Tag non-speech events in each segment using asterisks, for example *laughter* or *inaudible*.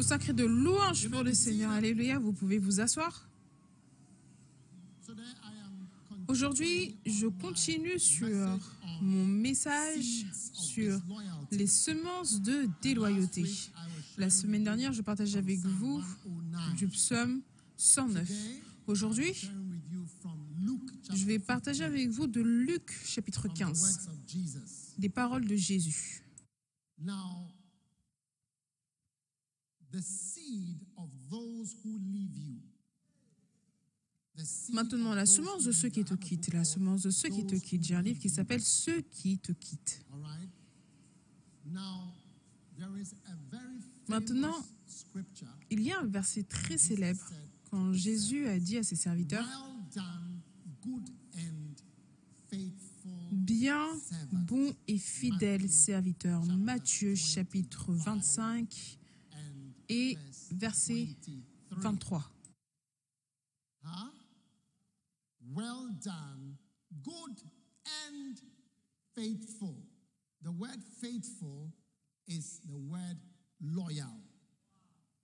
Sacré de louange pour le Seigneur. Alléluia. Vous pouvez vous asseoir. Aujourd'hui, je continue sur mon message sur les semences de déloyauté. La semaine dernière, je partageais avec vous du psaume 109. Aujourd'hui, je vais partager avec vous de Luc chapitre 15, des paroles de Jésus. Maintenant, la semence de ceux qui te quittent, la semence de ceux qui te quittent. J'ai un livre qui s'appelle Ceux qui te quittent. Maintenant, il y a un verset très célèbre quand Jésus a dit à ses serviteurs, Bien, bon et fidèle serviteur. Matthieu chapitre 25 et verset 23. Well done, good and faithful. The word faithful is the word loyal,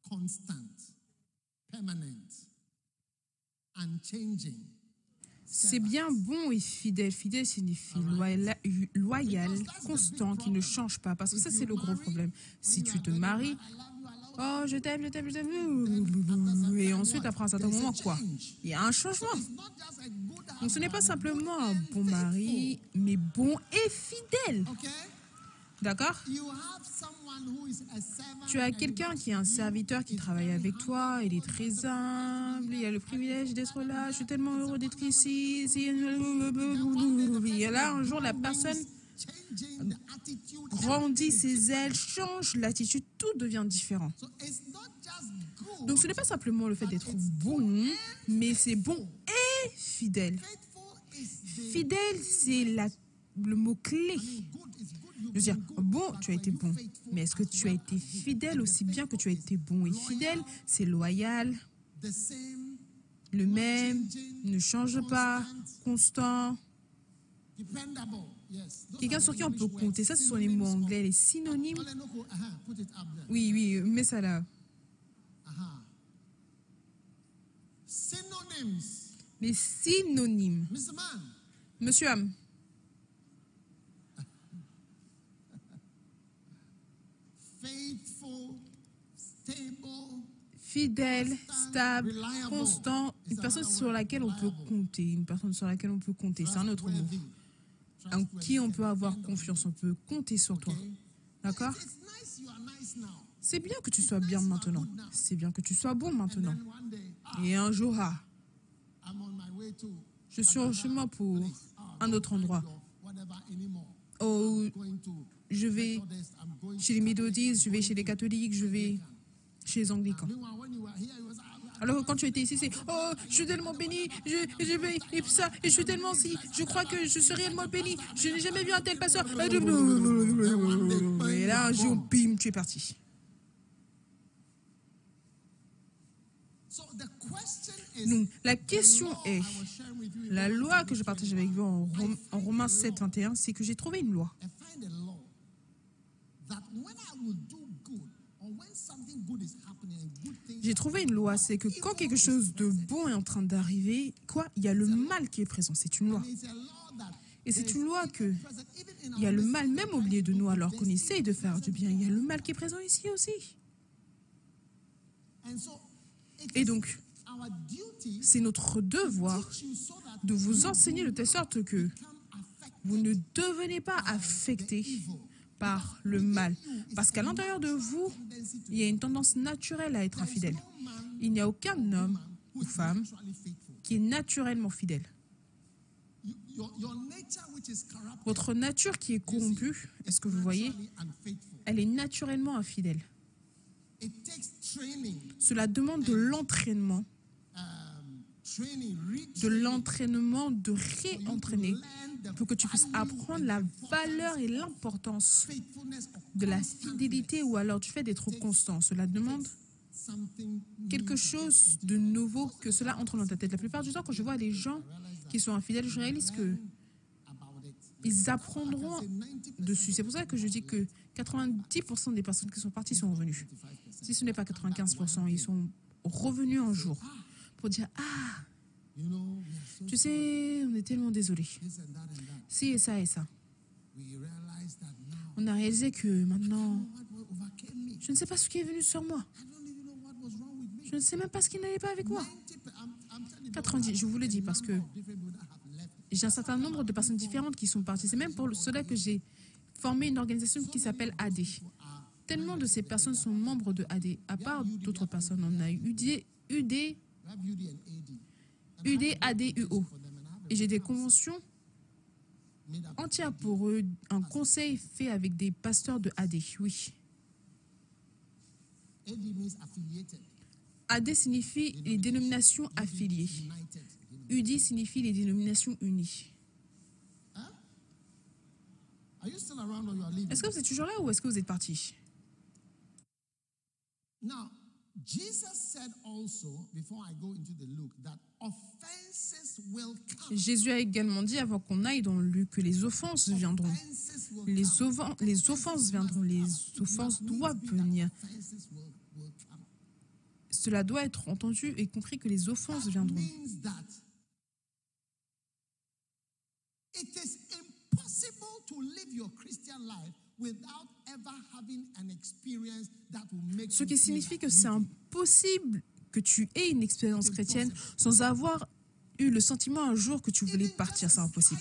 constant, permanent, unchanging. C'est bien bon et fidèle. Fidèle signifie loyal, loyal, constant, qui ne change pas. Parce que ça, c'est le gros problème. Si tu te maries, oh, je t'aime, je t'aime, je t'aime. Et ensuite, après un certain moment, quoi Il y a un changement. Donc, ce n'est pas simplement un bon mari, mais bon et fidèle. D'accord Tu as quelqu'un qui est un serviteur qui travaille avec toi, il est très humble, il a le privilège d'être là, je suis tellement heureux d'être ici. Et là, un jour, la personne grandit ses ailes, change l'attitude, tout devient différent. Donc ce n'est pas simplement le fait d'être bon, mais c'est bon et fidèle. Fidèle, c'est le mot-clé. Je veux dire, bon, tu as été bon, mais est-ce que tu as été fidèle aussi bien que tu as été bon et fidèle? C'est loyal, le même, ne change pas, constant. Quelqu'un sur qui on peut compter. Ça, ce sont les mots anglais, les synonymes. Oui, oui, mets ça là. Les synonymes. Monsieur Ham. Fidèle, stable, constant, une personne sur laquelle on peut compter, une personne sur laquelle on peut compter, c'est un autre mot. En qui on peut avoir confiance, on peut compter sur toi. D'accord? C'est bien que tu sois bien maintenant. C'est bien que tu sois bon maintenant. Et un jour, ah, je suis en chemin pour un autre endroit. Oh, je vais chez les méthodistes, je vais chez les catholiques, je vais chez les anglicans. Alors quand tu étais ici, c'est Oh, je suis tellement béni, je, je vais, et ça, et je suis tellement si, je crois que je suis réellement béni, je n'ai jamais vu un tel pasteur. Et là, un jour, bim, tu es parti. Donc, la question est, la loi que je partage avec vous en, en Romains 7, 21, c'est que j'ai trouvé une loi. J'ai trouvé une loi, c'est que quand quelque chose de bon est en train d'arriver, quoi, il y a le mal qui est présent. C'est une loi. Et c'est une loi que il y a le mal même au milieu de nous alors qu'on essaye de faire du bien. Il y a le mal qui est présent ici aussi. Et donc, c'est notre devoir de vous enseigner de telle sorte que vous ne devenez pas affecté par le mal. Parce qu'à l'intérieur de vous, il y a une tendance naturelle à être infidèle. Il n'y a aucun homme ou femme qui est naturellement fidèle. Votre nature qui est corrompue, est-ce que vous voyez Elle est naturellement infidèle. Cela demande de l'entraînement, de l'entraînement, de réentraîner pour que tu puisses apprendre la valeur et l'importance de la fidélité ou alors du fait d'être constant. Cela demande quelque chose de nouveau que cela entre dans ta tête. La plupart du temps, quand je vois des gens qui sont infidèles, je réalise que ils apprendront dessus. C'est pour ça que je dis que 90% des personnes qui sont parties sont revenues. Si ce n'est pas 95%, ils sont revenus un jour pour dire Ah, tu sais, on est tellement désolé. Si et ça et ça. On a réalisé que maintenant, je ne sais pas ce qui est venu sur moi. Je ne sais même pas ce qui n'allait pas avec moi. 90, je vous le dis parce que j'ai un certain nombre de personnes différentes qui sont parties. C'est même pour cela que j'ai formé une organisation qui s'appelle AD. Tellement de ces personnes sont membres de AD, à part d'autres personnes. On a UD, UD, UD, AD, UO. Et j'ai des conventions entières pour eux, un conseil fait avec des pasteurs de AD, oui. AD signifie les dénominations affiliées. UD signifie les dénominations unies. Est-ce que vous êtes toujours là ou est-ce que vous êtes parti? Jésus a également dit avant qu'on aille dans le Luc que les offenses viendront. Les, les offenses viendront, les offenses doivent venir. Cela doit être entendu et compris que les offenses viendront. Ce qui signifie que c'est impossible que tu aies une expérience chrétienne sans avoir eu le sentiment un jour que tu voulais partir. C'est impossible.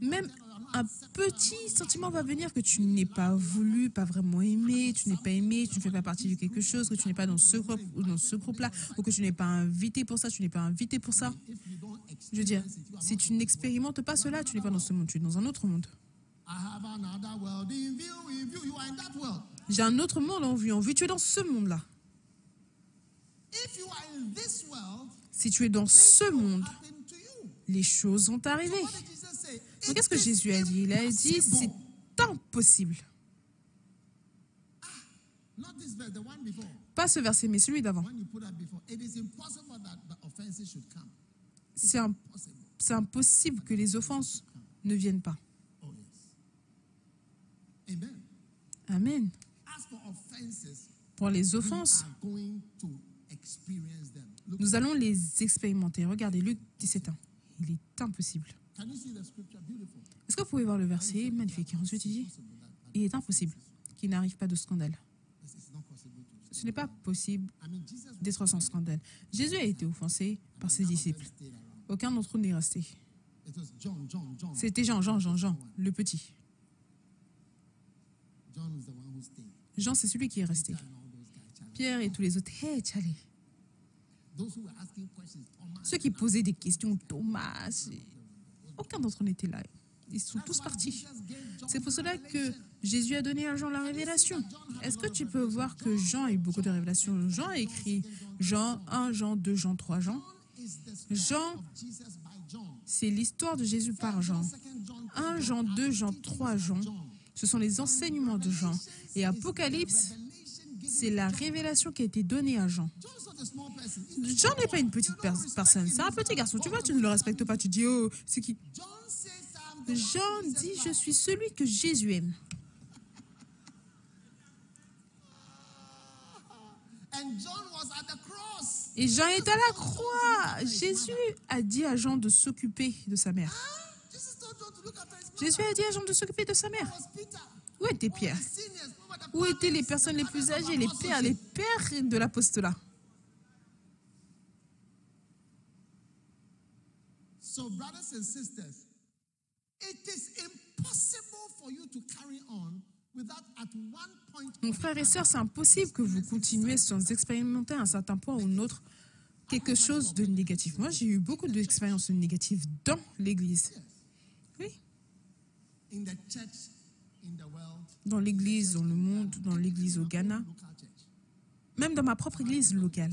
Même un petit sentiment va venir que tu n'es pas voulu, pas vraiment aimé, tu n'es pas aimé, tu ne fais pas partie de quelque chose, que tu n'es pas dans ce groupe ou dans ce groupe-là, ou que tu n'es pas invité pour ça, tu n'es pas invité pour ça. Je veux dire, si tu n'expérimentes pas cela, tu n'es pas dans ce monde, tu es dans un autre monde. J'ai un autre monde en vue, en vue, tu es dans ce monde-là. Si tu es dans ce monde, les choses vont arriver. Donc, qu'est-ce que Jésus a dit? Il a dit, c'est impossible. Pas ce verset, mais celui d'avant. C'est impossible que les offenses ne viennent pas. Amen. Pour les offenses, nous allons les expérimenter. Regardez Luc 17 ans. Il est impossible. Est-ce que vous pouvez voir le verset? Magnifique Ensuite, il dit Il est impossible qu'il n'arrive pas de scandale. Ce n'est pas possible d'être sans scandale. Jésus a été offensé par ses disciples. Aucun d'entre eux n'est resté. C'était Jean, Jean, Jean, Jean, le petit. Jean, c'est celui qui est resté. Pierre et tous les autres, hey, Charlie. Ceux qui posaient des questions, Thomas, aucun d'entre eux n'était là. Ils sont tous partis. C'est pour cela que Jésus a donné à Jean la révélation. Est-ce que tu peux voir que Jean a eu beaucoup de révélations? Jean a écrit Jean 1, Jean 2, Jean 3, Jean. Jean, c'est l'histoire de Jésus par Jean. 1 Jean 2, Jean 3, Jean. Ce sont les enseignements de Jean. Et Apocalypse, c'est la révélation qui a été donnée à Jean. Jean n'est pas une petite personne, c'est un petit garçon. Tu vois, tu ne le respectes pas, tu dis, oh, c'est qui? Jean dit, je suis celui que Jésus aime. Et Jean est à la croix. Jésus a dit à Jean de s'occuper de sa mère. Jésus a dit à Jean de s'occuper de sa mère. Où était Pierre Où étaient les personnes les plus âgées, les pères, les pères de l'apostolat Mon frère et sœur, c'est impossible que vous continuez sans expérimenter à un certain point ou un autre quelque chose de négatif. Moi, j'ai eu beaucoup d'expériences négatives dans l'Église. Dans l'Église, dans le monde, dans l'Église au Ghana, même dans ma propre Église locale,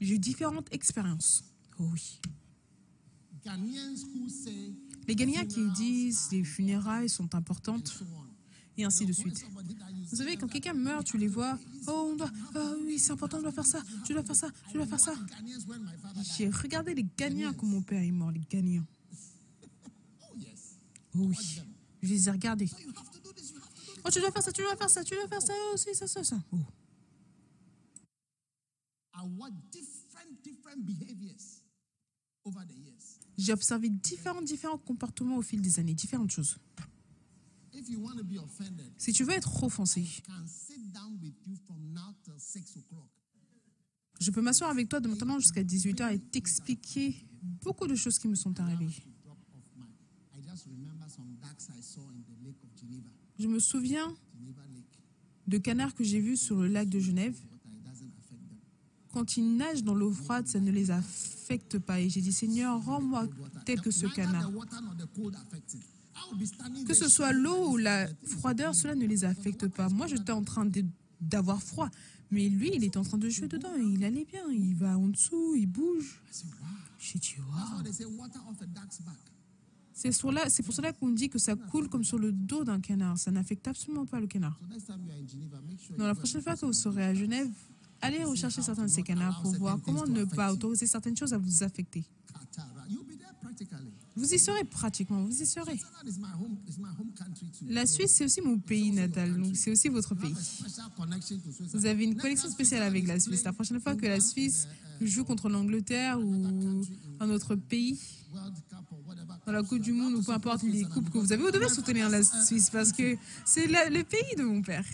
j'ai eu différentes expériences. Oh oui. Les Ghanéens qui disent les funérailles sont importantes et ainsi de suite. Vous savez, quand quelqu'un meurt, tu les vois, oh, on doit, oh oui, c'est important, on doit faire ça, tu dois faire ça, tu dois faire ça. J'ai regardé les Ghanéens quand mon père est mort, les Ghanéens. Oui. Je les ai regardés. Oh, tu dois faire ça, tu dois faire ça, tu dois faire ça aussi, ça, ça, ça. Oh. J'ai observé différents, différents comportements au fil des années, différentes choses. Si tu veux être offensé, je peux m'asseoir avec toi de maintenant jusqu'à 18h et t'expliquer beaucoup de choses qui me sont arrivées. Je me souviens de canards que j'ai vus sur le lac de Genève. Quand ils nagent dans l'eau froide, ça ne les affecte pas. Et j'ai dit, Seigneur, rends-moi tel que ce canard. Que ce soit l'eau ou la froideur, cela ne les affecte pas. Moi, j'étais en train d'avoir froid. Mais lui, il est en train de jouer dedans. Il allait bien. Il va en dessous, il bouge. J'ai dit, C'est pour cela qu'on dit que ça coule comme sur le dos d'un canard. Ça n'affecte absolument pas le canard. Donc, la prochaine fois que vous serez à Genève, allez rechercher certains de ces canards pour voir comment ne pas autoriser certaines choses à vous affecter. Vous y serez pratiquement, vous y serez. La Suisse, c'est aussi mon pays natal, donc c'est aussi votre pays. Vous avez une connexion spéciale avec la Suisse. La prochaine fois que la Suisse joue contre l'Angleterre ou un autre pays, dans la Coupe du Monde ou peu importe les coupes que vous avez, vous devez soutenir la Suisse parce que c'est le pays de mon père.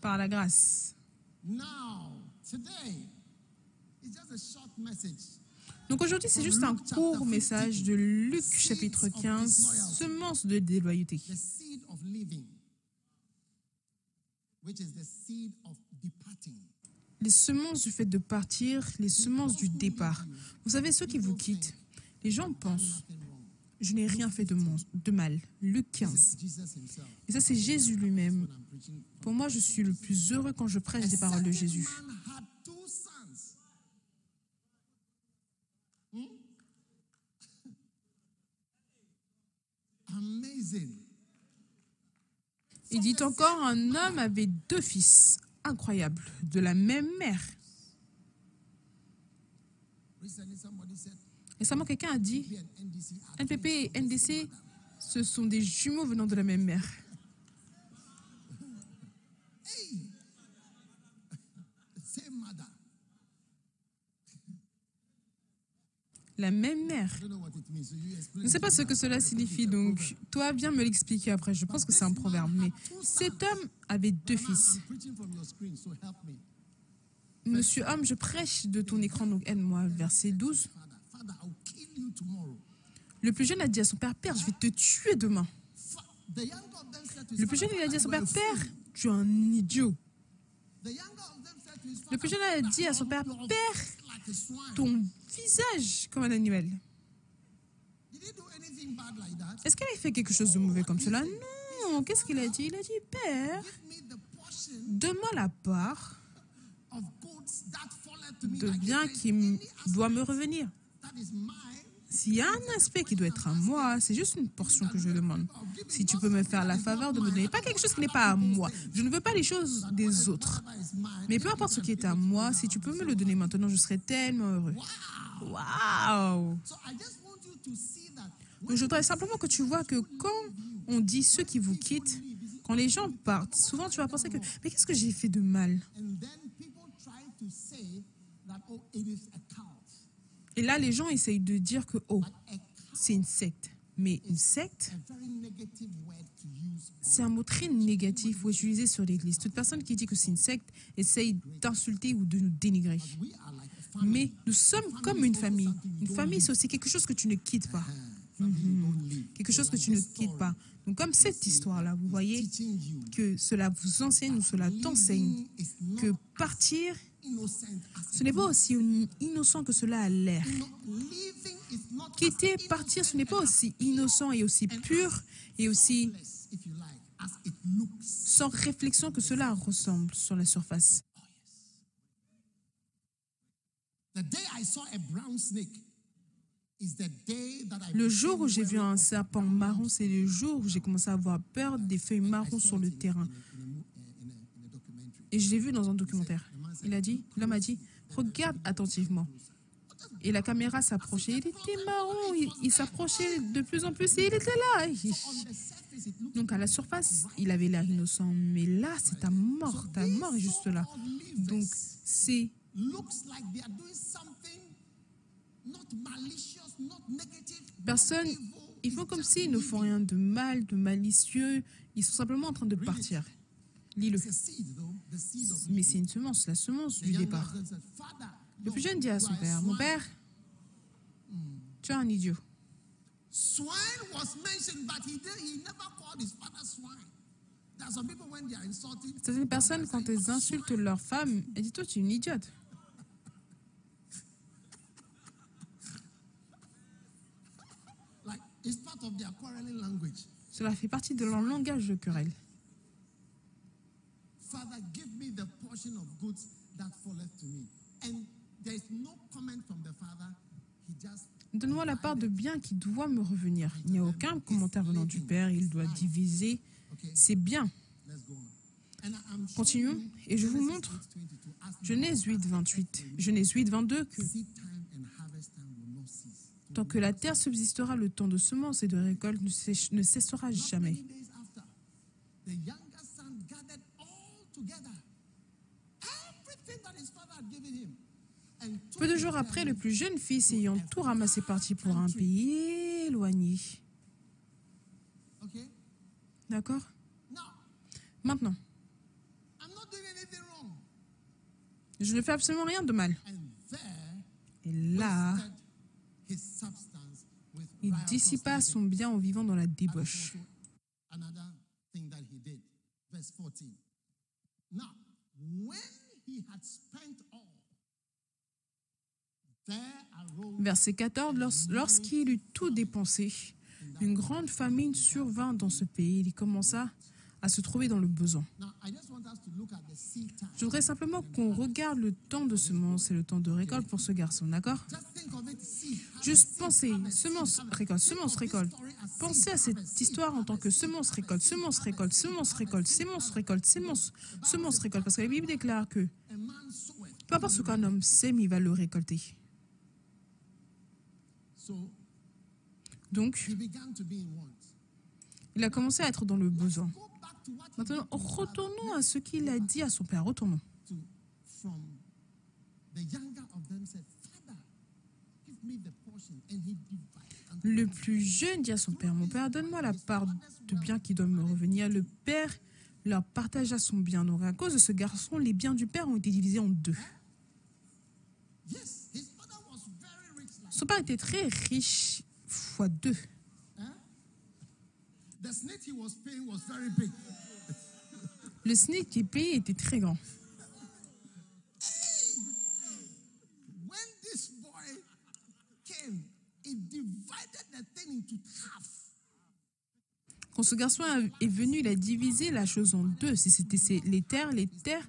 Par la grâce. Donc aujourd'hui, c'est juste un court message de Luc chapitre 15, semence de déloyauté. Les semences du fait de partir, les semences du départ. Vous savez, ceux qui vous quittent, les gens pensent, je n'ai rien fait de, de mal. Luc 15. Et ça, c'est Jésus lui-même. Pour moi, je suis le plus heureux quand je prêche des paroles de Jésus. Il dit encore, un homme avait deux fils, incroyable, de la même mère. Récemment, quelqu'un a dit, NPP et NDC, ce sont des jumeaux venant de la même mère. La même mère. Je ne sais pas ce que cela signifie, donc toi, viens me l'expliquer après. Je pense que c'est un proverbe. Mais cet homme avait deux fils. Monsieur homme, je prêche de ton écran, donc aide-moi. Verset 12. Le plus jeune a dit à son père, Père, je vais te tuer demain. Le plus jeune, il a dit à son père, Père, tu es un idiot. Le plus jeune a dit à son père, Père, ton visage comme un animal. Est-ce qu'il a fait quelque chose de mauvais comme cela? Non. Qu'est-ce qu'il a dit? Il a dit, Père, donne-moi la part de bien qui doit me revenir. S'il y a un aspect qui doit être à moi, c'est juste une portion que je demande. Si tu peux me faire la faveur de me donner pas quelque chose qui n'est pas à moi. Je ne veux pas les choses des autres. Mais peu importe ce qui est à moi, si tu peux me le donner maintenant, je serai tellement heureux. Waouh je voudrais simplement que tu vois que quand on dit ceux qui vous quittent, quand les gens partent, souvent tu vas penser que mais qu'est-ce que j'ai fait de mal? Et là, les gens essayent de dire que, oh, c'est une secte. Mais une secte, c'est un mot très négatif utilisé sur l'Église. Toute personne qui dit que c'est une secte essaye d'insulter ou de nous dénigrer. Mais nous sommes comme une famille. Une famille, c'est aussi quelque chose que tu ne quittes pas. Mhm. Quelque chose que tu ne quittes pas. Donc, comme cette histoire-là, vous voyez que cela vous enseigne ou cela t'enseigne que partir ce n'est pas aussi innocent que cela a l'air. Quitter, partir, ce n'est pas aussi innocent et aussi pur et aussi sans réflexion que cela ressemble sur la surface. Le jour où j'ai vu un serpent marron, c'est le jour où j'ai commencé à avoir peur des feuilles marron sur le terrain. Et je l'ai vu dans un documentaire. Il a dit, l'homme a dit, Regarde attentivement. Et la caméra s'approchait. Il était marrant. Il, s'approchait de plus en plus et il était là. Donc à la surface, il avait l'air innocent. Mais là, c'est ta mort. Ta mort est juste là. Donc c'est Personne, ils font comme s'ils ne font rien de mal, de malicieux. Ils sont simplement en train de partir. Lis-le. Mais c'est une semence, la semence du départ. Le plus jeune dit à son père, mon père, tu es un idiot. Certaines personnes, quand elles insultent leur femme, elles disent, toi, tu es une idiote. Cela fait partie de leur langage de querelle. Father, give me the portion of goods that falleth to me. And there's no comment from the father. He just Donne-moi la part de bien qui doit me revenir. Il n'y a aucun commentaire venant du Père. Il doit diviser ses biens. Continuons. Et je vous montre Genèse 8, 28. Genèse 8, 22 que tant que la terre subsistera, le temps de semences et de récolte ne cessera jamais. Peu de jours après, le plus jeune fils ayant tout ramassé parti pour un pays éloigné. D'accord? Maintenant, je ne fais absolument rien de mal. Et là, il dissipa son bien en vivant dans la débauche. Verset 14, lorsqu'il eut tout dépensé, une grande famine survint dans ce pays. Il commença à se trouver dans le besoin. Je voudrais simplement qu'on regarde le temps de semence et le temps de récolte pour ce garçon, d'accord? Juste pensez, semence, récolte, semence, récolte. Pensez à cette histoire en tant que semence, récolte, semence, récolte, semence, récolte, semence, récolte, semence, semence, récolte. Parce que la Bible déclare que peu importe ce qu'un homme sème, il va le récolter. Donc, il a commencé à être dans le besoin. Maintenant, retournons à ce qu'il a dit à son père. Retournons. Le plus jeune dit à son père, mon père, donne-moi la part de bien qui doit me revenir. Le père leur partagea son bien. Donc à cause de ce garçon, les biens du père ont été divisés en deux. Son père était très riche, fois deux. Le SNIC qui payé était très grand. Quand ce garçon est venu, il a divisé la chose en deux. Si c'était les terres, les terres,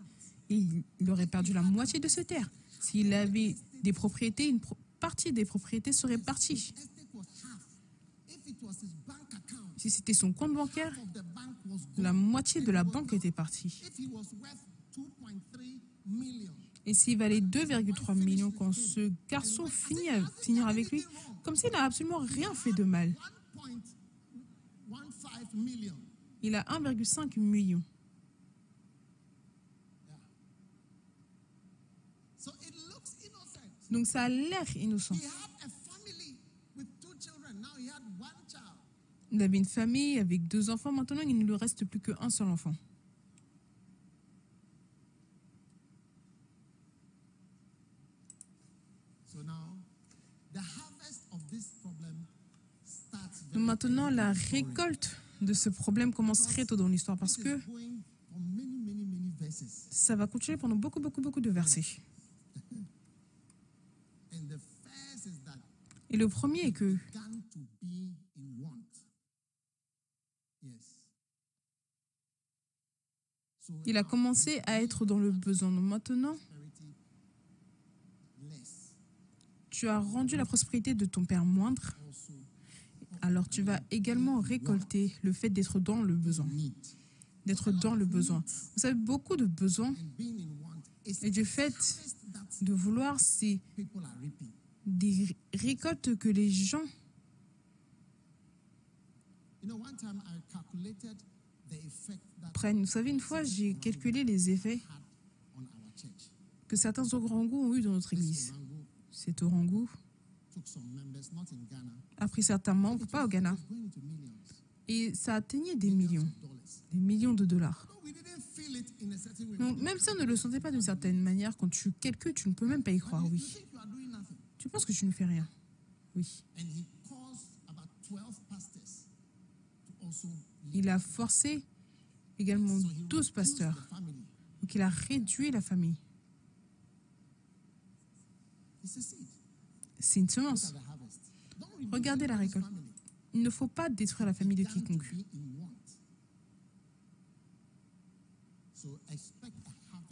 il aurait perdu la moitié de ses terres. S'il avait des propriétés, une partie des propriétés serait partie. Si c'était son compte bancaire, la moitié de la banque était partie. Et s'il valait 2,3 millions quand ce garçon finit à finir avec lui, comme s'il n'a absolument rien fait de mal. Il a 1,5 million. Donc ça a l'air innocent. Il avait une famille avec deux enfants. Maintenant, il ne lui reste plus qu'un seul enfant. Maintenant, la récolte de ce problème commence très tôt dans l'histoire parce que ça va continuer pendant beaucoup, beaucoup, beaucoup de versets. *laughs* Et le premier est que Il a commencé à être dans le besoin. maintenant, tu as rendu la prospérité de ton père moindre. Alors tu vas également récolter le fait d'être dans le besoin. D'être dans le besoin. Vous savez, beaucoup de besoins Et du fait de vouloir, c'est des récoltes que les gens prennent. Vous savez, une fois, j'ai calculé les effets que certains orangous ont eu dans notre église. Cet orangu a pris certains membres, pas au Ghana, et ça atteignait des millions, des millions de dollars. Donc, même si on ne le sentait pas d'une certaine manière, quand tu calcules, tu ne peux même pas y croire, oui. Tu penses que tu ne fais rien? Oui. Il a forcé également 12 pasteurs. Donc il a réduit la famille. C'est une semence. Regardez la récolte. Il ne faut pas détruire la famille de quiconque.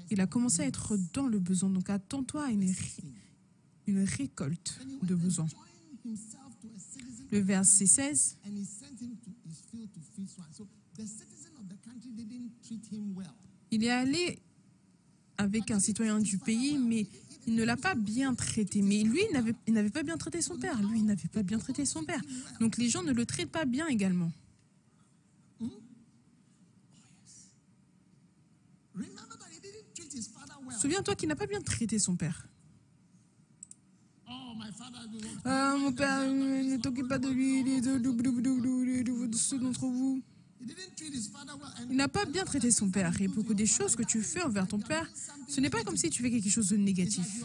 Il a commencé à être dans le besoin. Donc attends-toi à une, récolte de besoin. Le verset 16. Il est allé avec un citoyen du pays, mais il ne l'a pas bien traité. Mais lui, il n'avait pas bien traité son père. Lui, il n'avait pas bien traité son père. Donc les gens ne le traitent pas bien également. Souviens-toi qu'il n'a pas bien traité son père. Ah, mon père ne t'occupe pas de lui, de ceux d'entre vous. Il n'a pas bien traité son père. Et beaucoup des choses que tu fais envers ton père, ce n'est pas comme si tu fais quelque chose de négatif.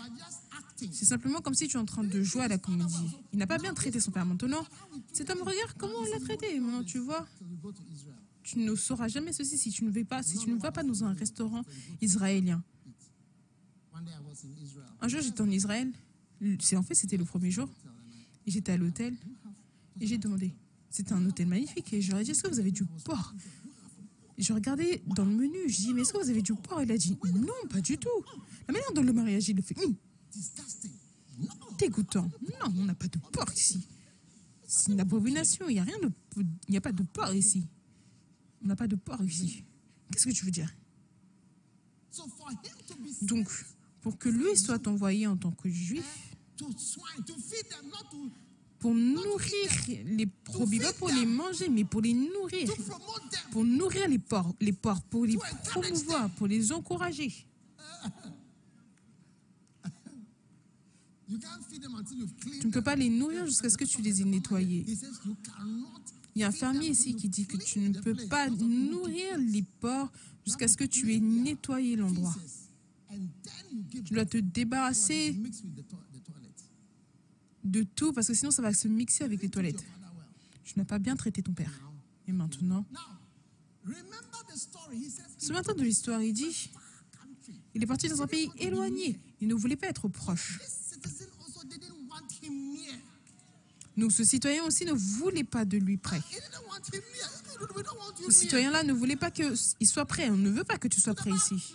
C'est simplement comme si tu es en train de jouer à la comédie. Il n'a pas bien traité son père. Maintenant, cet homme regarde comment il l'a traité. Maintenant, tu vois, tu ne sauras jamais ceci si tu ne vas pas dans un restaurant israélien. Un jour, j'étais en Israël. C'est en fait, c'était le premier jour. Et j'étais à l'hôtel. Et j'ai demandé, c'était un hôtel magnifique. Et je lui ai dit, est-ce que vous avez du porc? Je regardais dans le menu. Je dis, mais est-ce que vous avez du porc? Il a dit, non, pas du tout. La manière dont le mariage, il le fait, hum, dégoûtant. Non, on n'a pas de porc ici. C'est une abomination. Il n'y a rien de, il n'y a pas de porc ici. On n'a pas de porc ici. Qu'est-ce que tu veux dire? Donc, pour que lui soit envoyé en tant que juif, pour nourrir les brebis, pas pour les manger, mais pour les nourrir, pour nourrir les porcs, les porcs, pour les promouvoir, pour les encourager. Tu ne peux pas les nourrir jusqu'à ce que tu les aies nettoyés. Il y a un fermier ici qui dit que tu ne peux pas nourrir les porcs jusqu'à ce que tu aies nettoyé l'endroit. Tu dois te débarrasser de tout parce que sinon ça va se mixer avec les toilettes. Tu n'as pas bien traité ton père. Et maintenant, souviens-toi de l'histoire, il dit, il est parti dans un pays éloigné, il ne voulait pas être proche. Donc ce citoyen aussi ne voulait pas de lui près. Ce citoyen-là ne voulait pas qu'il soit prêt. On ne veut pas que tu sois prêt ici.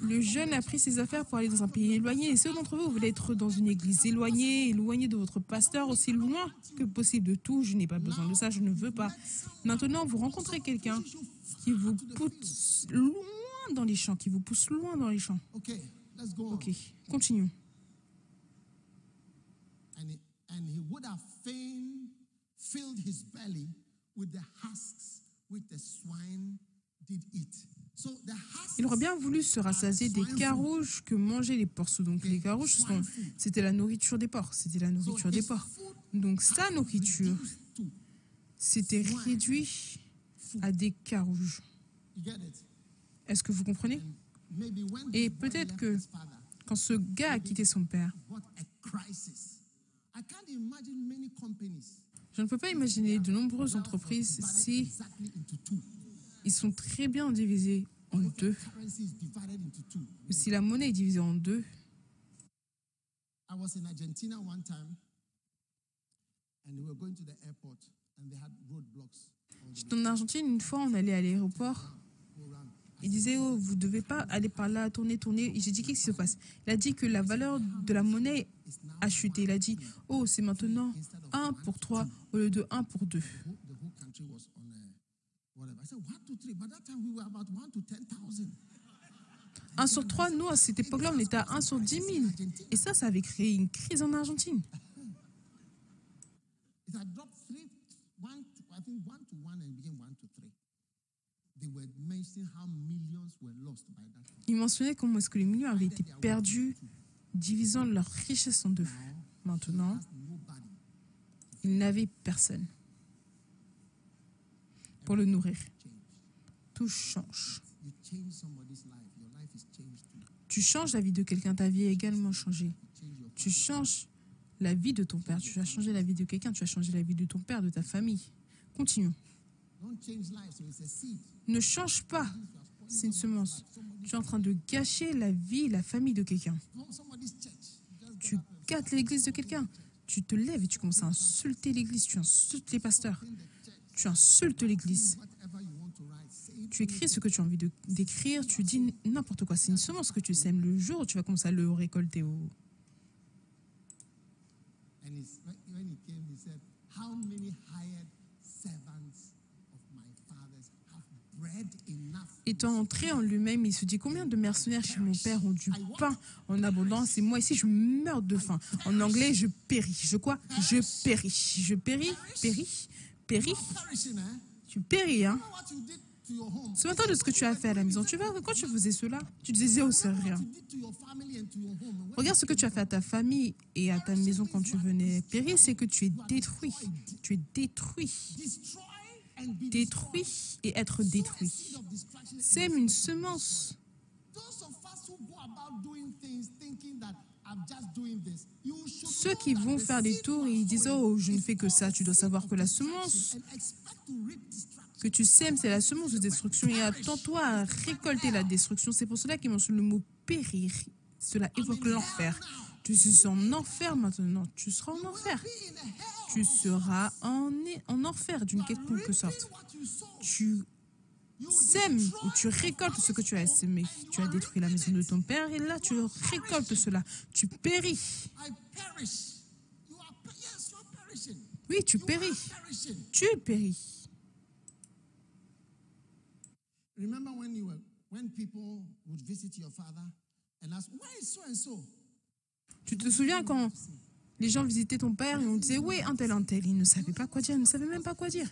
le jeune a pris ses affaires pour aller dans un pays éloigné. Et ceux d'entre vous, vous voulez être dans une église éloignée, éloignée de votre pasteur, aussi loin que possible de tout. Je n'ai pas besoin de ça, je ne veux pas. Maintenant, vous rencontrez quelqu'un qui vous pousse loin dans les champs, qui vous pousse loin dans les champs. Ok, continuons. Filled his belly with the husks which the swine did eat. Il aurait bien voulu se rassasier des carouges que mangeaient les porcs. Donc les carouges, c'était la nourriture des porcs. C'était la nourriture des porcs. Donc sa nourriture, c'était réduit à des carouges. Est-ce que vous comprenez? Et peut-être que quand ce gars a quitté son père, je ne peux pas imaginer de nombreuses entreprises si ils sont très bien divisés en deux. Si la monnaie est divisée en deux, J'étais en Argentine, une fois, on allait à l'aéroport. Il disait, oh, vous ne devez pas aller par là, tourner, tourner. Et j'ai dit, qu'est-ce qui se passe? Il a dit que la valeur de la monnaie a chuté. Il a dit, oh, c'est maintenant 1 pour 3 au lieu de 1 pour 2. Un sur 3, nous, à cette époque-là, on était à 1 sur 10 000. Et ça, ça avait créé une crise en Argentine. Il mentionnait comment est-ce que les millions avaient été perdus, divisant leur richesse en deux. Maintenant, il n'avait personne pour le nourrir. Tout change. Tu changes la vie de quelqu'un, ta vie a également changé. Tu changes la vie de ton père, tu as changé la vie de quelqu'un, tu as changé la vie de ton père, de ta famille. Continuons. Ne change pas. C'est une semence. Tu es en train de gâcher la vie, la famille de quelqu'un. Tu gâtes l'église de quelqu'un. Tu te lèves et tu commences à insulter l'église. Tu insultes les pasteurs. Tu insultes l'église. Tu écris ce que tu as envie d'écrire. Tu dis n'importe quoi. C'est une semence que tu sèmes le jour tu vas commencer à le récolter. Au... Étant entré en lui-même, il se dit combien de mercenaires chez mon père ont du pain en abondance et moi ici je meurs de faim. En anglais, je péris. Je quoi? Je péris. Je péris, péris, péris. Tu péris, hein matin de ce que tu as fait à la maison. Tu vois, quand tu faisais cela, tu disais, oh, c'est rien. Regarde ce que tu as fait à ta famille et à ta maison quand tu venais périr, c'est que tu es détruit. Tu es détruit détruit et être détruit. C'est une semence. Ceux qui vont faire des tours et ils disent Oh, je ne fais que ça, tu dois savoir que la semence que tu sèmes, c'est la semence de destruction et attends-toi à récolter la destruction. C'est pour cela qu'ils mentionnent le mot périr. Cela évoque l'enfer. Tu es en enfer maintenant. Tu seras en enfer. Tu seras en, en enfer d'une quelconque sorte. Tu sèmes ou tu récoltes ce que tu as semé. Tu as détruit la maison de ton père et là tu récoltes cela. Tu péris. Oui, tu péris. Tu péris. Remember when you were, when people would visit your father and ask, where is so and so? Tu te souviens quand les gens visitaient ton père et on disait, oui, un tel, un tel. Il ne savait pas quoi dire, il ne savait même pas quoi dire.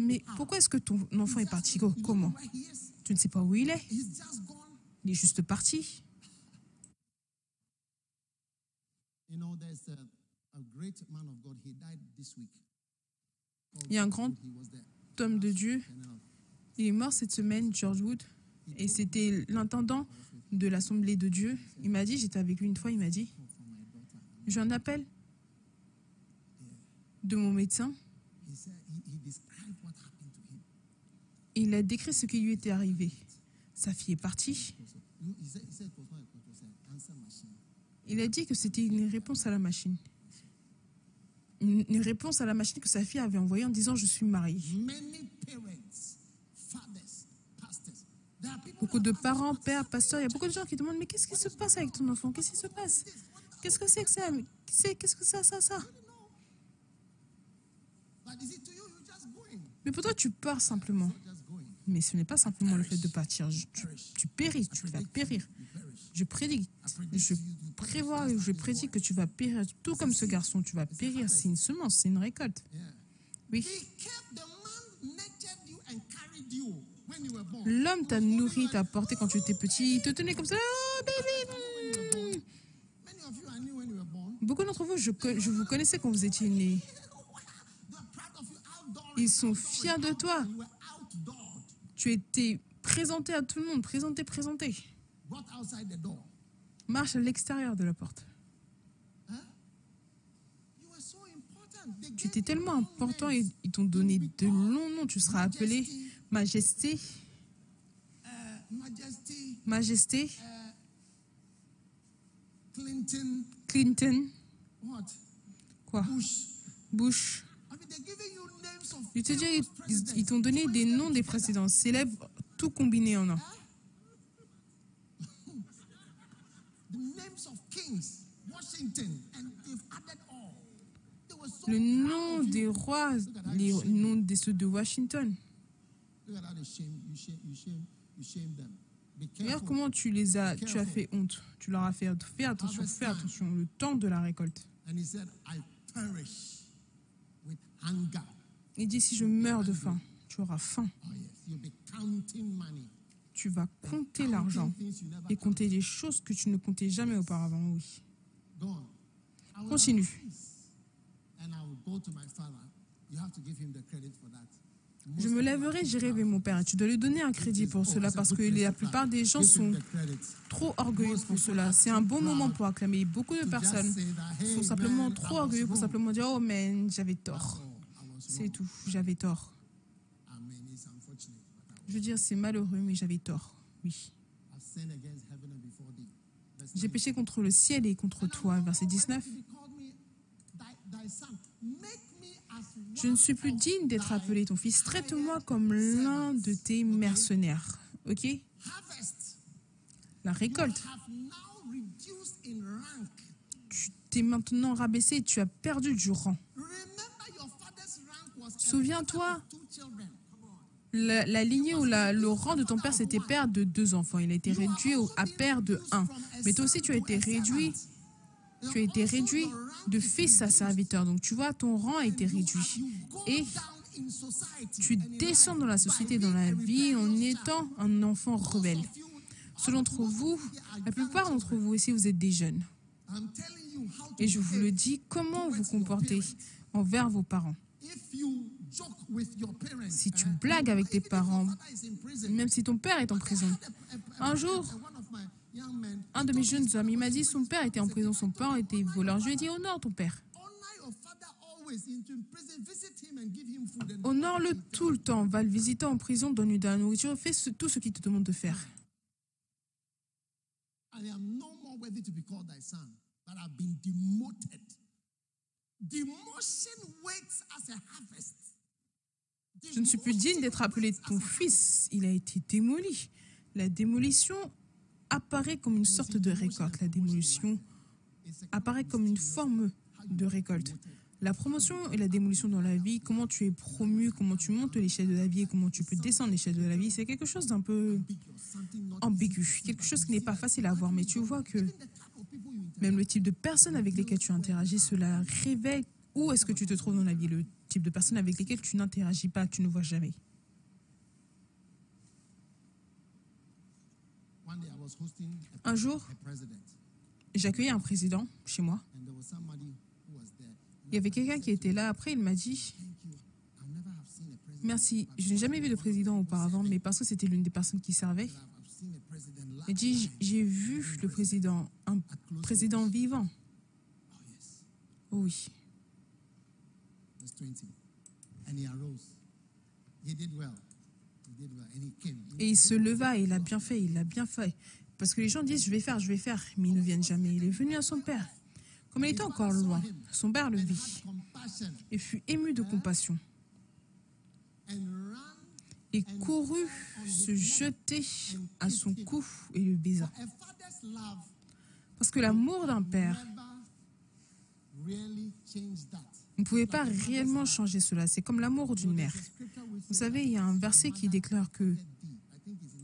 Mais pourquoi est-ce que ton enfant est parti Comment? Tu ne sais pas où il est? Il est juste parti. Il y a un grand homme de Dieu. Il est mort cette semaine, George Wood. Et c'était l'intendant de l'Assemblée de Dieu. Il m'a dit, j'étais avec lui une fois, il m'a dit, j'ai un appel de mon médecin. Il a décrit ce qui lui était arrivé. Sa fille est partie. Il a dit que c'était une réponse à la machine. Une réponse à la machine que sa fille avait envoyée en disant Je suis mariée. Beaucoup de parents, pères, pasteurs, il y a beaucoup de gens qui demandent, mais qu'est-ce qui se passe avec ton enfant? Qu'est-ce qui se passe? Qu'est-ce que c'est que ça? Qu'est-ce que c'est ça, ça? Mais pour toi, tu pars simplement. Mais ce n'est pas simplement le fait de partir. Tu, péris, tu vas périr. Je prédis, je prévois, je prédis que tu vas périr, tout comme ce garçon, tu vas périr. C'est une semence, c'est une récolte. Oui. L'homme t'a nourri, t'a porté quand tu étais petit, il te tenait comme ça. Oh, baby. Beaucoup d'entre vous, je, je vous connaissais quand vous étiez nés. Ils sont fiers de toi. Tu étais présenté à tout le monde, présenté, présenté. Marche à l'extérieur de la porte. Tu étais tellement important et ils t'ont donné de longs noms. Tu seras appelé Majesté. Majesté. Clinton. Clinton. Quoi? Bush. Je te dis, ils, t'ont donné des noms des présidents célèbres, tout combiné en un. Le nom des rois, les noms de ceux de Washington. Regarde comment tu les as, tu as fait honte? Tu leur as fait, fais attention, fais attention, le temps de la récolte. Il dit si je meurs de faim, tu auras faim. Tu vas compter l'argent et compter des choses que tu ne comptais jamais auparavant, oui. Continue. Je me lèverai, j'irai vers mon père. tu dois lui donner un crédit pour cela parce que la plupart des gens sont trop orgueilleux pour cela. C'est un bon moment pour acclamer. Beaucoup de personnes sont simplement trop orgueilleux pour simplement dire Oh, mais j'avais tort. C'est tout, j'avais tort. Je veux dire, c'est malheureux, mais j'avais tort. Oui. J'ai péché contre le ciel et contre toi. Verset 19. Je ne suis plus digne d'être appelé ton fils. Traite-moi comme l'un de tes mercenaires. OK? La récolte. Tu t'es maintenant rabaissé, tu as perdu du rang. Souviens-toi, la, lignée ou le rang de ton père, c'était père de deux enfants. Il a été réduit à père de un. Mais toi aussi, tu as été réduit tu as été réduit de fils à serviteur. Donc tu vois, ton rang a été réduit. Et tu descends dans la société, dans la vie, en étant un enfant rebelle. Selon vous, la plupart d'entre vous ici, vous êtes des jeunes. Et je vous le dis, comment vous comportez envers vos parents? Si tu blagues avec tes parents, même si ton père est en prison, un jour, un de mes jeunes amis m'a dit son père était en prison, son père était voleur. Je lui ai dit honore ton père. Honore-le tout le temps. Va le visiter en prison, donne-lui de la nourriture, fais tout ce qu'il te demande de faire. Je ne suis plus digne d'être appelé ton fils. Il a été démoli. La démolition apparaît comme une sorte de récolte. La démolition apparaît comme une forme de récolte. La promotion et la démolition dans la vie, comment tu es promu, comment tu montes l'échelle de la vie et comment tu peux descendre l'échelle de la vie, c'est quelque chose d'un peu ambigu, quelque chose qui n'est pas facile à voir. Mais tu vois que même le type de personnes avec lesquelles tu interagis, cela révèle où est-ce que tu te trouves dans la vie, type de personnes avec lesquelles tu n'interagis pas, tu ne vois jamais. Un jour, j'accueillais un président chez moi. Il y avait quelqu'un qui était là. Après, il m'a dit Merci, je n'ai jamais vu de président auparavant, mais parce que c'était l'une des personnes qui servait. Il dit J'ai vu le président, un président vivant. Oh oui. Et il se leva et il a bien fait, il a bien fait. Parce que les gens disent, je vais faire, je vais faire, mais ils ne viennent jamais. Il est venu à son père. Comme il était encore loin, son père le vit et fut ému de compassion. Et courut se jeter à son cou et le baisa. Parce que l'amour d'un père ne pouvait pas réellement changer cela. C'est comme l'amour d'une mère. Vous savez, il y a un verset qui déclare que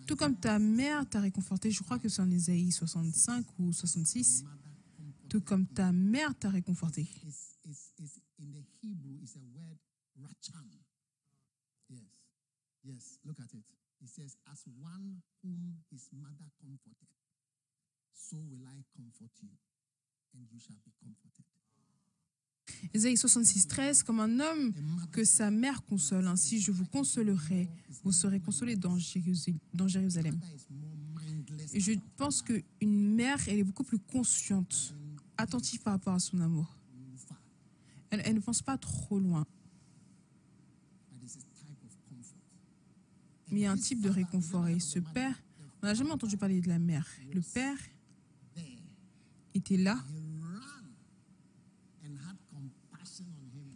tout comme ta mère t'a réconforté, je crois que c'est en Ésaïe 65 ou 66, tout comme ta mère t'a réconforté. So will I comfort you, and you shall be comforted. Ésaïe 66, 13, comme un homme que sa mère console, ainsi je vous consolerai, vous serez consolés dans Jérusalem. Je pense qu'une mère, elle est beaucoup plus consciente, attentive par rapport à son amour. Elle, elle ne pense pas trop loin. Mais il y a un type de réconfort. Et ce père, on n'a jamais entendu parler de la mère. Le père était là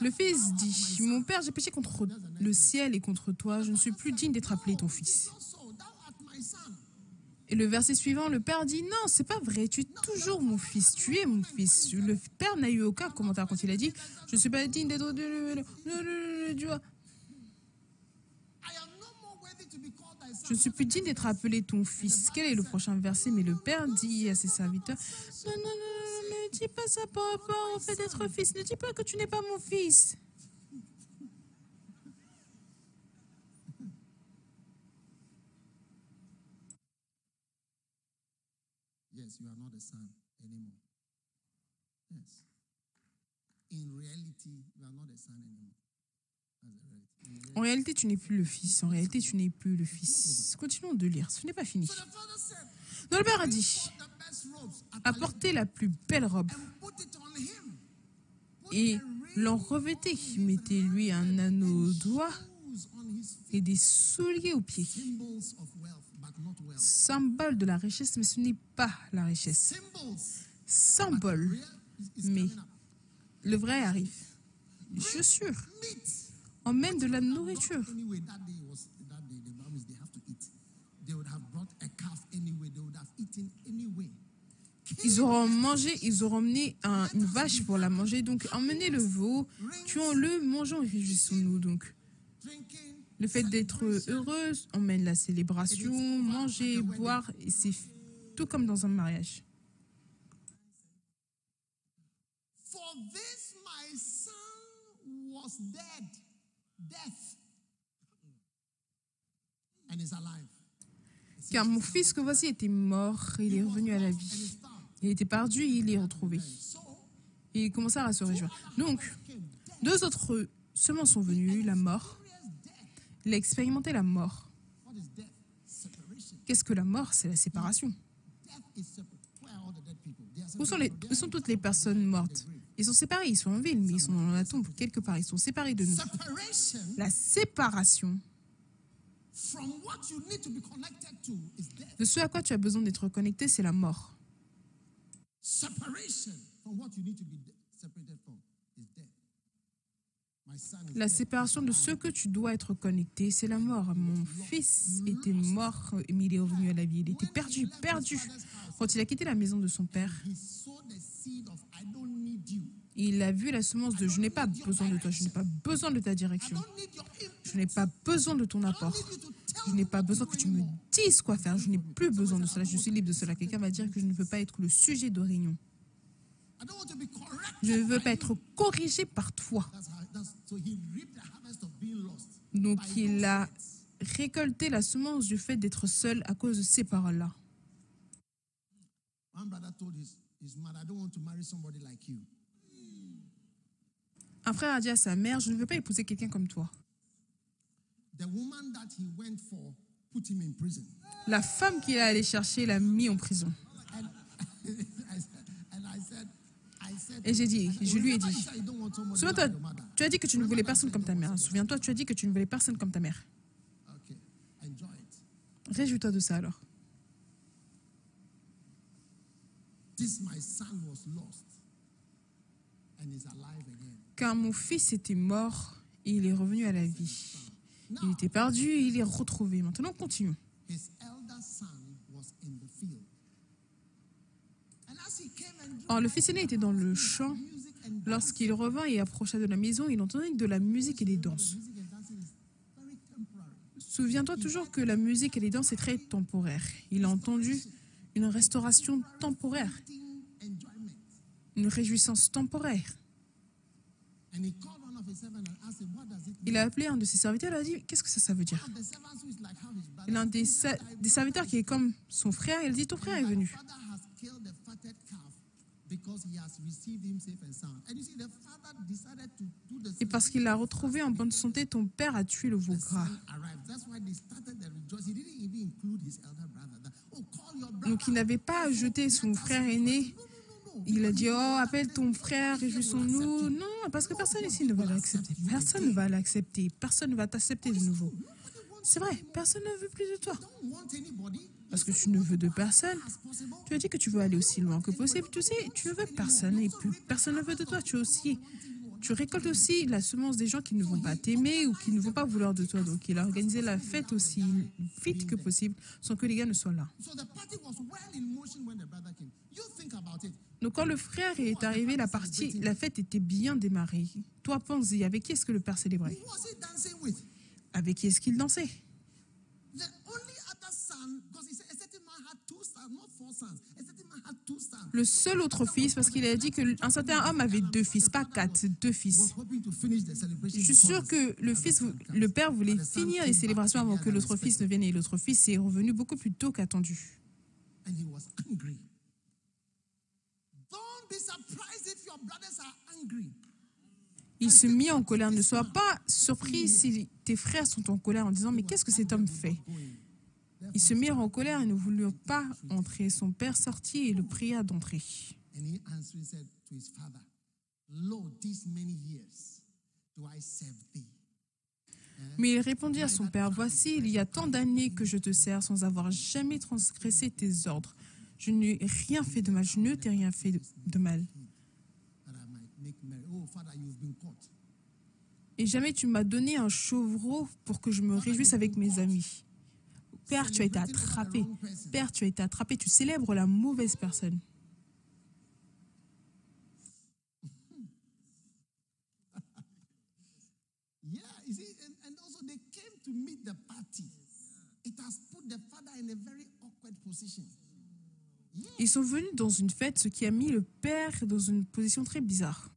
Le fils dit, mon père, j'ai péché contre le ciel et contre toi, je ne suis plus digne d'être appelé ton fils. Et le verset suivant, le père dit, non, c'est pas vrai, tu es toujours mon fils, tu es mon fils. Le père n'a eu aucun commentaire quand il a dit, je ne suis pas digne d'être... Je ne suis plus digne d'être appelé ton fils. Quel est le prochain verset? Mais le père dit à ses serviteurs, non, non, non, dis pas ça par rapport au fait d'être fils. Ne dis pas que tu n'es pas mon fils. Yes, you are not a son anymore. Yes. In reality, you are not a son anymore. En réalité, tu n'es plus le fils. En réalité, tu n'es plus le fils. Continuons de lire. Ce n'est pas fini. Donc le père a apportez la plus belle robe et l'en revêtez. Mettez-lui un anneau au doigt et des souliers aux pieds. Symbole de la richesse, mais ce n'est pas la richesse. Symbole, mais le vrai arrive. Chaussures emmène de la nourriture. Ils auront mangé, ils auront emmené une vache pour la manger. Donc, emmenez le veau, tuons-le, mangeons et réjouissons-nous. Donc, le fait d'être heureuse emmène la célébration, manger, boire, et c'est tout comme dans un mariage. Car mon fils que voici était mort, il est revenu à la vie. Il était perdu, il est retrouvé. Et il commença à se réjouir. Donc, deux autres seulement sont venus, la mort. Il a expérimenté la mort. Qu'est-ce que la mort? C'est la séparation. Où sont, où sont toutes les personnes mortes? Ils sont séparés, ils sont en ville, mais ils sont dans la tombe quelque part. Ils sont séparés de nous. La séparation de ce à quoi tu as besoin d'être connecté, c'est la mort. La séparation de ce que tu dois être connecté, c'est la mort. Mon fils était mort, mais il est revenu à la vie. Il était perdu, perdu. Quand il a quitté la maison de son père, il a vu la semence de je n'ai pas besoin de toi, je n'ai pas besoin de ta direction, je n'ai pas besoin de ton apport, je n'ai pas besoin que tu me dises quoi faire, je n'ai plus besoin de cela, je suis libre de cela. Quelqu'un va dire que je ne veux pas être le sujet de réunion. Je ne veux pas être corrigé par toi. Donc il a récolté la semence du fait d'être seul à cause de ces paroles-là. Un frère a dit à sa mère, je ne veux pas épouser quelqu'un comme toi. La femme qu'il a allé chercher l'a mis en prison. *laughs* Et j'ai dit, je lui ai dit, souviens-toi, tu as dit que tu ne voulais personne comme ta mère. Souviens-toi, tu as dit que tu ne voulais personne comme ta mère. Réjouis-toi de ça alors. Car mon fils était mort et il est revenu à la vie. Il était perdu et il est retrouvé. Maintenant, continuons. Or, le fils aîné était dans le champ. Lorsqu'il revint et approcha de la maison, il entendit de la musique et des danses. Souviens-toi toujours que la musique et les danses est très temporaire. Il a entendu une restauration temporaire, une réjouissance temporaire. Il a appelé un de ses serviteurs et a dit Qu'est-ce que ça, veut dire? Il a un des, des serviteurs qui est comme son frère. Il dit Ton frère est venu. Et parce qu'il l'a retrouvé en bonne santé, ton père a tué le veau gras. Donc il n'avait pas jeté son frère aîné. Il a dit, oh, appelle ton frère, réjouissons-nous. Non, parce que personne ici ne va l'accepter. Personne ne va l'accepter. Personne ne va t'accepter de nouveau. C'est vrai, personne ne veut plus de toi. Parce que tu ne veux de personne. Tu as dit que tu veux aller aussi loin que possible. Tu sais, tu ne veux personne et plus personne ne veut de toi. Tu aussi. Tu récoltes aussi la semence des gens qui ne vont pas t'aimer ou qui ne vont pas vouloir de toi. Donc, il a organisé la fête aussi vite que possible sans que les gars ne soient là. Donc, quand le frère est arrivé, la partie, la fête était bien démarrée. Toi, pense-y, avec qui est-ce que le père célébrait? Avec qui est-ce qu'il dansait? Le seul autre fils, parce qu'il a dit qu'un certain homme avait deux fils, pas quatre, deux fils. Je suis sûr que le, fils, le père voulait finir les célébrations avant que l'autre fils ne vienne et l'autre fils est revenu beaucoup plus tôt qu'attendu. Don't be surprised if your brothers are angry. Il se mit en colère. Ne sois pas surpris si tes frères sont en colère en disant Mais qu'est-ce que cet homme fait? Ils se mirent en colère et ne voulurent pas entrer. Son père sortit et le pria d'entrer. Mais il répondit à son père, Voici, il y a tant d'années que je te sers sans avoir jamais transgressé tes ordres. Je n'ai rien fait de mal, je ne t'ai rien fait de mal. Et jamais tu m'as donné un chevreau pour que je me réjouisse avec mes amis. Père, tu as été attrapé. Père, tu as été attrapé. Tu célèbres la mauvaise personne. Ils sont venus dans une fête, ce qui a mis le père dans une position très bizarre.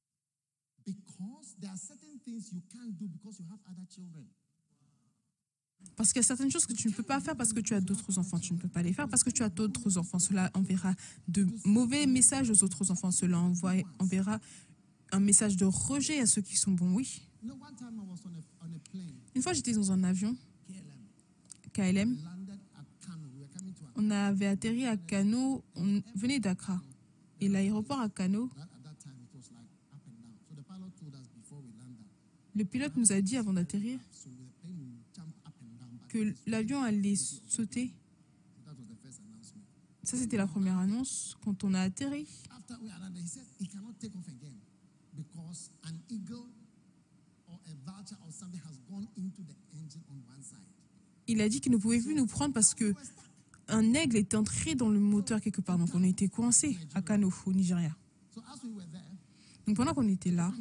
Parce qu'il y a certaines choses que tu ne peux pas faire parce que tu as d'autres enfants. Tu ne peux pas les faire parce que tu as d'autres enfants. Cela enverra de mauvais messages aux autres enfants. Cela enverra un message de rejet à ceux qui sont bons, oui. Une fois, j'étais dans un avion, KLM. On avait atterri à Kano, on venait d'Accra. Et l'aéroport à Kano, Le pilote nous a dit avant d'atterrir que l'avion allait sauter. Ça, c'était la première annonce quand on a atterri. Il a dit qu'il ne pouvait plus nous prendre parce que un aigle est entré dans le moteur quelque part. Donc on a été coincé à Kano, au Nigeria. Donc pendant qu'on était là,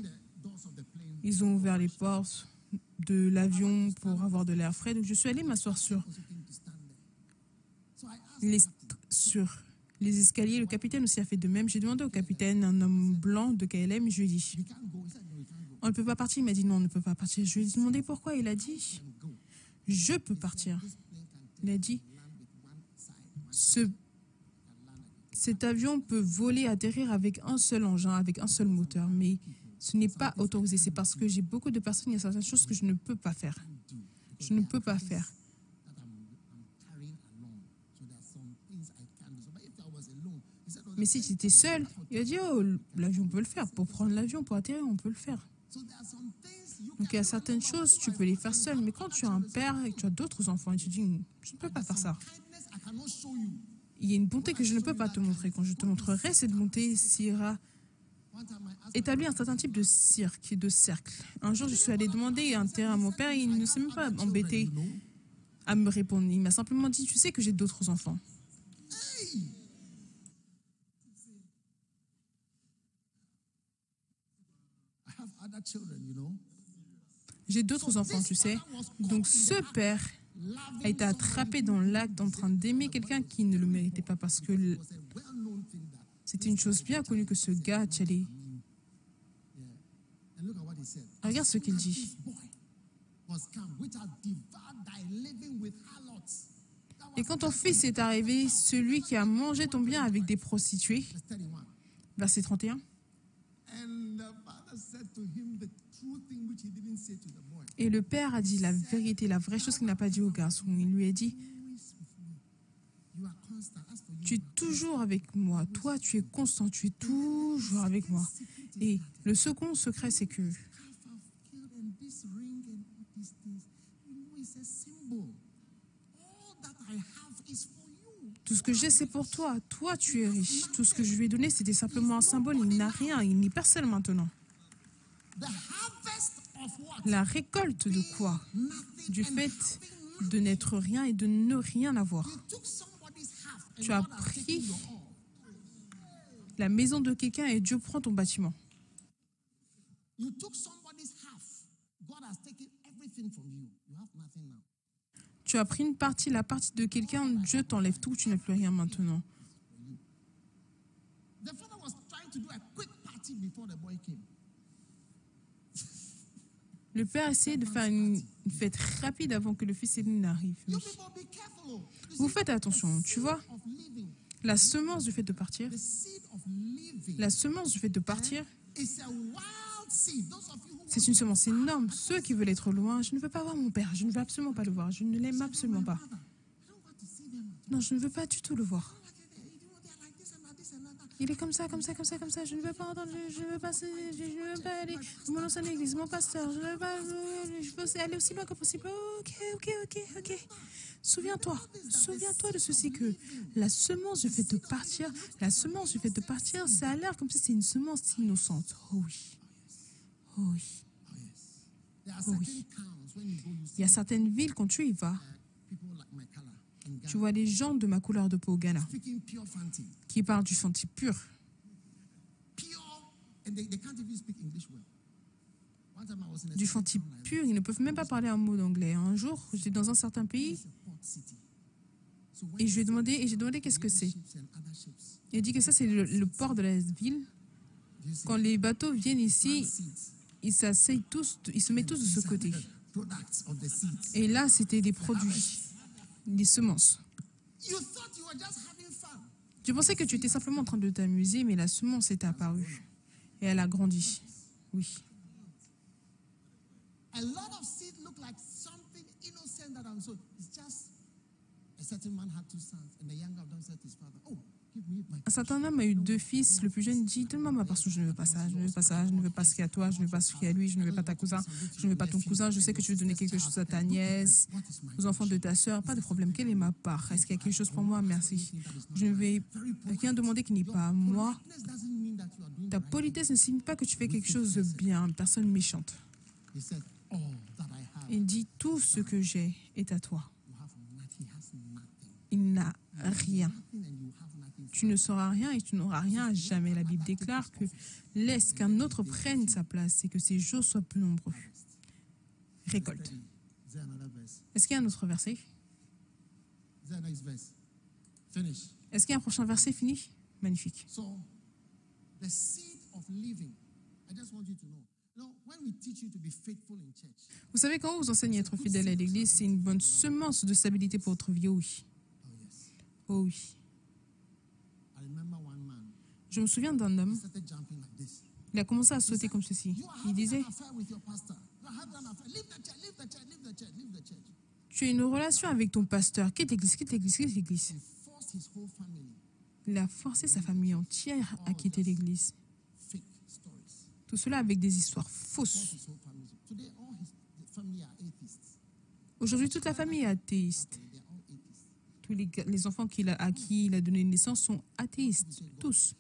ils ont ouvert les portes de l'avion pour avoir de l'air frais. Donc je suis allée m'asseoir sur les, sur les escaliers. Le capitaine aussi a fait de même. J'ai demandé au capitaine, un homme blanc de KLM, je lui ai dit, on ne peut pas partir. Il m'a dit non, on ne peut pas partir. Je lui ai demandé pourquoi. Il a dit, je peux partir. Il a dit, ce, cet avion peut voler, atterrir avec un seul engin, avec un seul moteur, mais ce n'est pas autorisé. C'est parce que j'ai beaucoup de personnes, il y a certaines choses que je ne peux pas faire. Je ne peux pas faire. Mais si tu étais seul, il a dit, oh, l'avion peut le faire. Pour prendre l'avion, pour atterrir, on peut le faire. Donc il y a certaines choses, tu peux les faire seul. Mais quand tu as un père et que tu as d'autres enfants, tu dis, je ne peux pas faire ça. Il y a une bonté que je ne peux pas te montrer. Quand je te montrerai cette bonté, Syrah établi un certain type de cirque, de cercle. Un jour, je suis allée demander un terrain à mon père et il ne s'est même pas embêté à me répondre. Il m'a simplement dit, tu sais que j'ai d'autres enfants. J'ai d'autres enfants, tu sais. Donc ce père a été attrapé dans l'acte en train d'aimer quelqu'un qui ne le méritait pas parce que c'était une chose bien connue que ce gars, Tchali, regarde ce qu'il dit. Et quand ton fils est arrivé, celui qui a mangé ton bien avec des prostituées, Verset 31. Et le père a dit la vérité, la vraie chose qu'il n'a pas dit au garçon. Il lui a dit, tu es toujours avec moi. Toi, tu es constant. Tu es toujours avec moi. Et le second secret, c'est que tout ce que j'ai, c'est pour toi. Toi, tu es riche. Tout ce que je lui ai donné, c'était simplement un symbole. Il n'a rien. Il n'est personne maintenant. La récolte de quoi? Du fait de n'être rien et de ne rien avoir. Tu as pris la maison de quelqu'un et Dieu prend ton bâtiment. Tu as pris une partie, la partie de quelqu'un, Dieu t'enlève tout, tu n'as plus rien maintenant. Le père essayait de faire une fête rapide avant que le fils aîné n'arrive. Vous faites attention, tu vois. La semence du fait de partir, la semence du fait de partir, c'est une semence énorme. Ceux qui veulent être loin, je ne veux pas voir mon père, je ne veux absolument pas le voir, je ne l'aime absolument pas. Non, je ne veux pas du tout le voir. Il est comme ça, comme ça, comme ça, comme ça. Je ne veux pas entendre, je ne veux pas, je ne veux pas aller mon ancienne église, mon pasteur. Je ne veux pas, je veux aller aussi loin que possible. Ok, ok, ok, ok. Souviens-toi, souviens-toi de ceci que la semence du fait de partir, la semence du fait de partir, ça a l'air comme si c'est une semence innocente. Oh oui. Oui. Oui. Il y a certaines villes, quand tu y vas, tu vois des gens de ma couleur de peau au Ghana qui parlent du Fanti pur. Du Fanti pur, ils ne peuvent même pas parler un mot d'anglais. Un jour, j'étais dans un certain pays et je lui ai demandé, et j'ai demandé qu'est-ce que c'est. Il a dit que ça, c'est le, le, port de la ville. Quand les bateaux viennent ici, ils s'asseyent tous, ils se mettent tous de ce côté. Et là, c'était des produits les semences. Tu pensais que tu étais simplement en train de t'amuser, mais la semence est apparue et elle a grandi. Oui. A lot of seed look like something innocent that I'm so. It's just a certain man had two sons, and the younger of them said to his father, "Oh, un certain homme a eu deux fils. Le plus jeune dit Donne-moi ma portion, je ne veux pas ça, je ne veux pas ça, je ne veux pas ce qu'il y a à toi, je ne veux pas ce qu'il y a à lui, je ne veux pas ta cousin, je ne veux pas ton cousin. Je sais que tu veux donner quelque chose à ta nièce, aux enfants de ta soeur. Pas de problème. Quelle est ma part? Est-ce qu'il y a quelque chose pour moi? Merci. Je ne vais rien demander qui n'est pas à moi. Ta politesse ne signifie pas que tu fais quelque chose de bien, personne méchante. Il dit Tout ce que j'ai est à toi. Il n'a rien tu ne sauras rien et tu n'auras rien jamais. La Bible déclare que laisse qu'un autre prenne sa place et que ses jours soient plus nombreux. Récolte. Est-ce qu'il y a un autre verset? Est-ce qu'il y a un prochain verset fini? Magnifique. Vous savez, quand on vous enseigne à être fidèle à l'Église, c'est une bonne semence de stabilité pour votre vie, oui. Oh oui. Je me souviens d'un homme. Il a commencé à sauter comme ceci. Il disait Tu as une relation avec ton pasteur. Quitte l'église, quitte l'église, quitte l'église. Il a forcé sa famille entière à quitter l'église. Tout cela avec des histoires fausses. Aujourd'hui, toute la famille est athéiste. Tous les, les enfants qu'il a, à qui il a donné naissance sont athéistes, tous.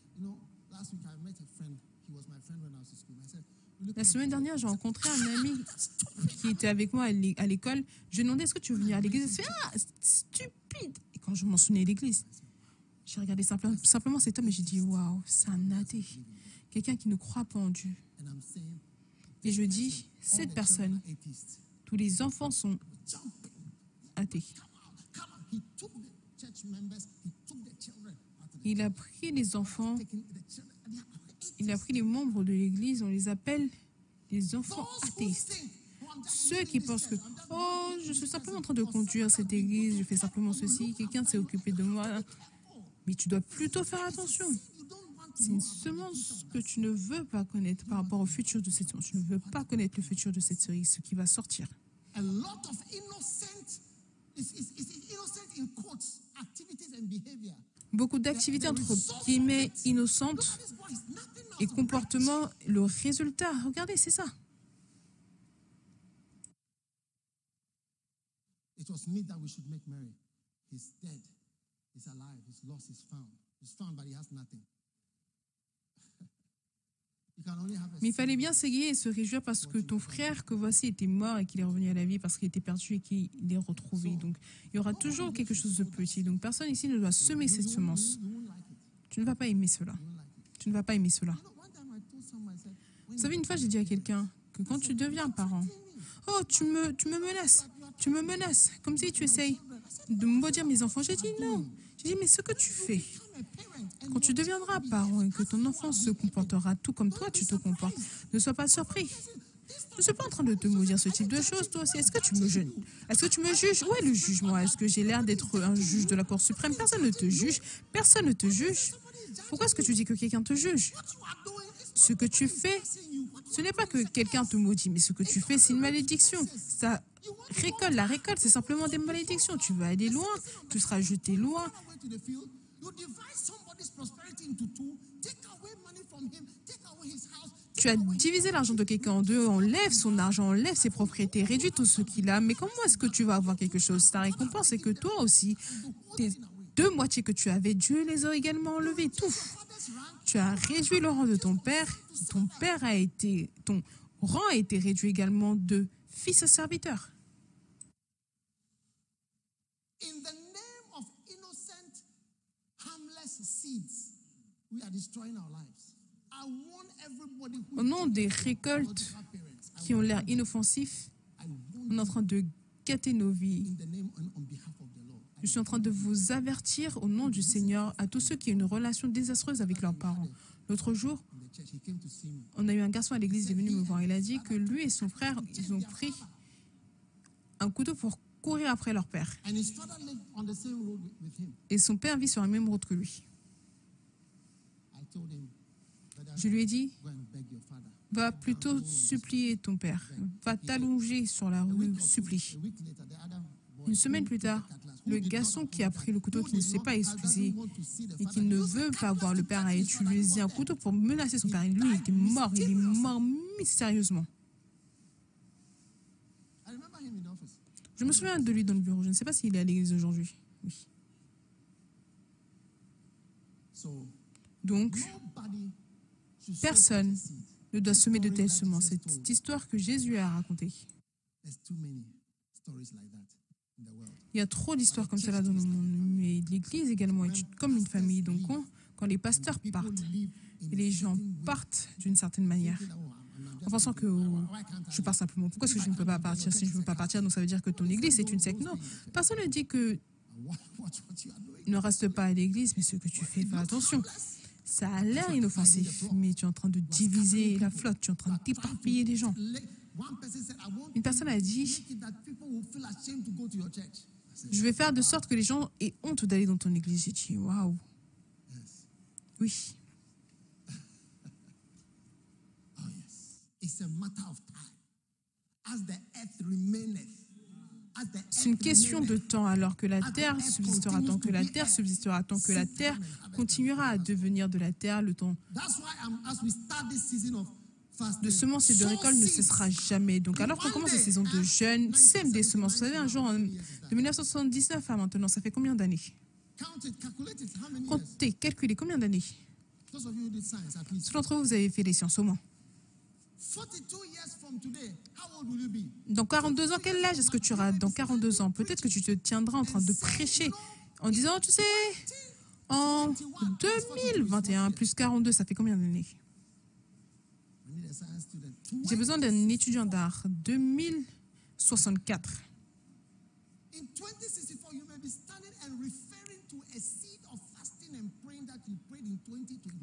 La semaine dernière, j'ai rencontré un ami qui était avec moi à l'école. Je lui ai demandé est-ce que tu veux venir à l'église? Il Ah, stupide Et quand je m'en souvenais à l'église, j'ai regardé simplement, simplement cet homme et j'ai dit waouh, c'est un athée. Quelqu'un qui ne croit pas en Dieu. Et je dis cette personne, tous les enfants sont athées. Il a pris les enfants, il a pris les membres de l'Église, on les appelle les enfants athéistes. Ceux qui pensent que, oh, je suis simplement en train de conduire cette Église, je fais simplement ceci, quelqu'un s'est occupé de moi. Mais tu dois plutôt faire attention. C'est une semence que tu ne veux pas connaître par rapport au futur de cette semence. Tu ne veux pas connaître le futur de cette cerise, ce qui va sortir. Beaucoup d'activités entre guillemets innocentes et comportements, le résultat, regardez, c'est ça. It was me that we should make merry. He's dead. He's alive. He's lost. He's found. He's found, but he has nothing. *laughs* Mais il fallait bien s'égayer et se réjouir parce que ton frère que voici était mort et qu'il est revenu à la vie parce qu'il était perdu et qu'il est retrouvé. Donc il y aura toujours quelque chose de petit. Donc personne ici ne doit semer cette semence. Tu ne vas pas aimer cela. Tu ne vas pas aimer cela. Vous savez, une fois j'ai dit à quelqu'un que quand tu deviens parent, oh tu me, menaces, tu me menaces, comme si tu essayes de me maudire mes enfants. J'ai dit non. J'ai dit mais ce que tu fais, quand tu deviendras parent et que ton enfant se comportera tout comme toi tu te comportes, ne sois pas surpris. Je ne suis pas en train de te maudire ce type de choses, toi aussi. Est-ce que tu me juges Est-ce que tu me juges? Où est le jugement Est-ce que j'ai l'air d'être un juge de la Cour suprême? Personne ne te juge. Personne ne te juge. Pourquoi est-ce que tu dis que quelqu'un te juge? Ce que tu fais, ce n'est pas que quelqu'un te maudit, mais ce que tu fais, c'est une malédiction. Ça récolte. La récolte, c'est simplement des malédictions. Tu vas aller loin, tu seras jeté loin. Tu as divisé l'argent de quelqu'un en deux, enlève son argent, enlève ses propriétés, réduis tout ce qu'il a. Mais comment est-ce que tu vas avoir quelque chose? Ta récompense, c'est que toi aussi, deux moitiés que tu avais, Dieu les a également enlevées, tout. Tu as réduit le rang de ton père. Ton père a été, ton rang a été réduit également de fils à serviteur. Au nom des récoltes qui ont l'air inoffensifs, on est en train de gâter nos vies. Je suis en train de vous avertir au nom du Seigneur à tous ceux qui ont une relation désastreuse avec leurs parents. L'autre jour, on a eu un garçon à l'église, il est venu me voir. Il a dit que lui et son frère, ils ont pris un couteau pour courir après leur père. Et son père vit sur la même route que lui. Je lui ai dit, va plutôt supplier ton père. Va t'allonger sur la rue, supplie. Une semaine plus tard, le garçon qui a pris le couteau, qui ne s'est pas excusé et qui ne veut pas voir le père a utilisé un couteau pour menacer son père. lui, il était mort. Il est mort mystérieusement. Je me souviens de lui dans le bureau. Je ne sais pas s'il est à l'église aujourd'hui. Oui. Donc, personne ne doit semer de telles semences. Cette histoire que Jésus a racontée. Il y a trop d'histoires comme cela dans le monde. Mais l'Église également est comme une famille. Donc, quand, les pasteurs partent, les gens partent d'une certaine manière, en pensant que je pars simplement. Pourquoi est-ce que je ne peux pas partir Si je ne veux pas partir, donc ça veut dire que ton église est une secte. Non, personne ne dit que ne reste pas à l'église, mais ce que tu fais, fais attention. Ça a l'air inoffensif, mais tu es en train de diviser la flotte, tu es en train d'éparpiller les gens. Une personne a dit, je vais faire de sorte que les gens aient honte d'aller dans ton église. J'ai dit, waouh. Oui. C'est une question de temps, alors que la terre subsistera tant que la terre subsistera tant que la terre continuera à devenir de la terre, le temps de semences et de récoltes ne cessera jamais. Donc, alors qu'on commence la saison de jeûne, sème des semences. Vous savez, un jour, de 1979 à maintenant, ça fait combien d'années? Comptez, calculez combien d'années? Ceux d'entre vous, vous avez fait les sciences au moins. Dans 42 ans, quel âge est-ce que tu auras? Dans 42 ans Peut-être que tu te tiendras en train de prêcher en disant, tu sais, en 2021 plus 42, ça fait combien d'années? J'ai besoin d'un étudiant d'art. 2064.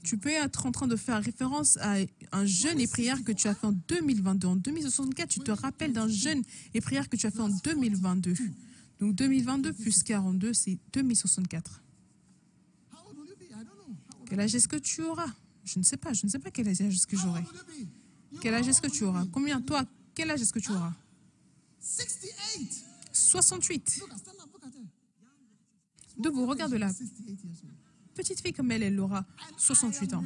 Tu peux être en train de faire référence à un jeûne et prière que tu as fait en 2022. En 2064, tu te rappelles d'un jeûne et prière que tu as fait en 2022. Donc 2022 plus 42, c'est 2064. Quel âge est-ce que tu auras? Je ne sais pas, je ne sais pas quel âge est-ce que j'aurai. Quel âge est-ce que tu auras? Combien? Toi Quel âge est-ce que tu auras? 68. Debout, regarde là. Petite fille comme elle, elle aura 68 ans.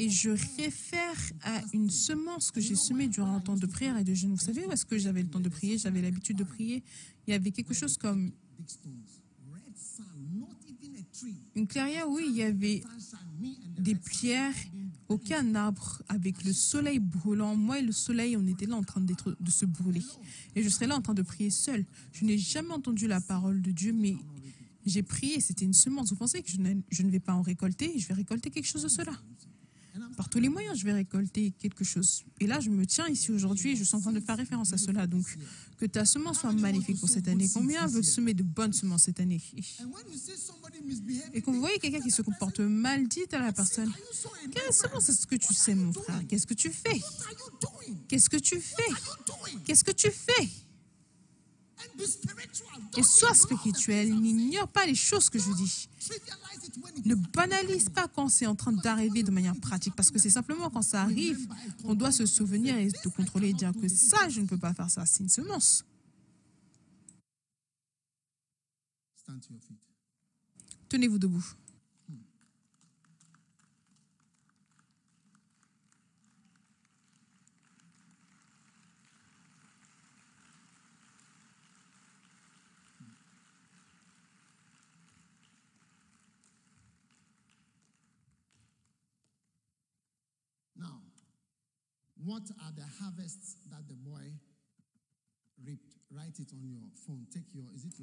Et je réfère à une semence que j'ai semée durant un temps de prière et de jeûne. Vous savez où est-ce que j'avais le temps de prier? J'avais l'habitude de prier. Il y avait quelque chose comme une clairière où il y avait des pierres, aucun arbre, avec le soleil brûlant. Moi et le soleil, on était là en train de se brûler. Et je serais là en train de prier seul. Je n'ai jamais entendu la parole de Dieu, mais j'ai prié. C'était une semence. Vous pensez que je ne vais pas en récolter? Je vais récolter quelque chose de cela. Par tous les moyens, je vais récolter quelque chose. Et là, je me tiens ici aujourd'hui et je suis en train de faire référence à cela. Donc, que ta semence soit magnifique pour cette année. Combien veut semer de bonnes semences cette année? Et quand vous voyez quelqu'un qui se comporte mal, dites à la personne Quelle semence est-ce que tu sais, mon frère? Qu'est-ce que tu fais? Qu'est-ce que tu fais? Qu'est-ce que tu fais et sois spirituel, n'ignore pas les choses que je dis. Ne banalise pas quand c'est en train d'arriver de manière pratique, parce que c'est simplement quand ça arrive qu'on doit se souvenir et se contrôler et dire que ça, je ne peux pas faire ça, c'est une semence. Tenez-vous debout.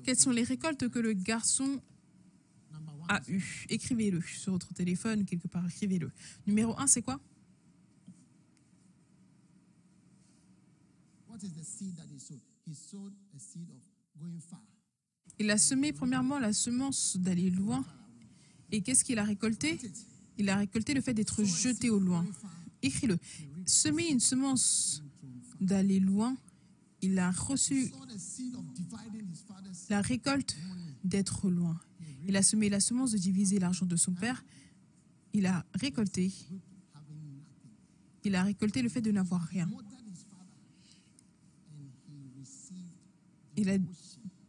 Quelles sont les récoltes que le garçon a eues? Écrivez-le sur votre téléphone, quelque part, écrivez-le. Numéro 1, c'est quoi? Il a semé premièrement la semence d'aller loin. Et qu'est-ce qu'il a récolté? Il a récolté le fait d'être jeté au loin. Écris-le semer une semence d'aller loin, il a reçu la récolte d'être loin. Il a semé la semence de diviser l'argent de son père. Il a récolté. Il a récolté le fait de n'avoir rien. Il a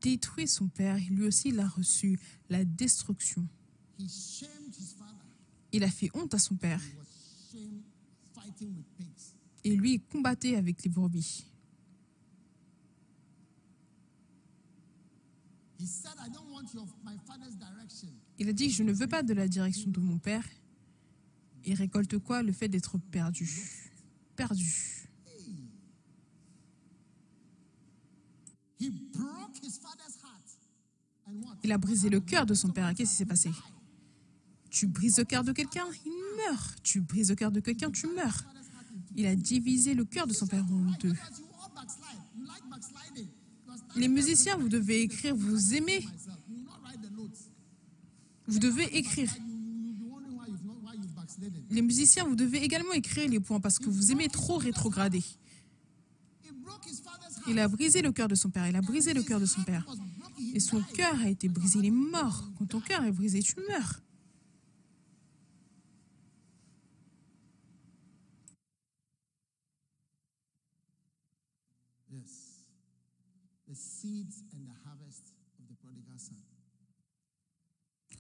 détruit son père. Lui aussi, il a reçu la destruction. Il a fait honte à son père et lui combattait avec les brebis. Il a dit, je ne veux pas de la direction de mon père. Il récolte quoi? Le fait d'être perdu. Perdu. Il a brisé le cœur de son père. Qu'est-ce qui s'est passé? Tu brises le cœur de quelqu'un, il meurt. Tu brises le cœur de quelqu'un, tu meurs. Il a divisé le cœur de son père en deux. Les musiciens, vous devez écrire, vous aimez. Vous devez écrire. Les musiciens, vous devez également écrire les points parce que vous aimez trop rétrograder. Il a brisé le cœur de son père. Il a brisé le cœur de son père. Et son cœur a été brisé. Il est mort. Quand ton cœur est brisé, tu meurs.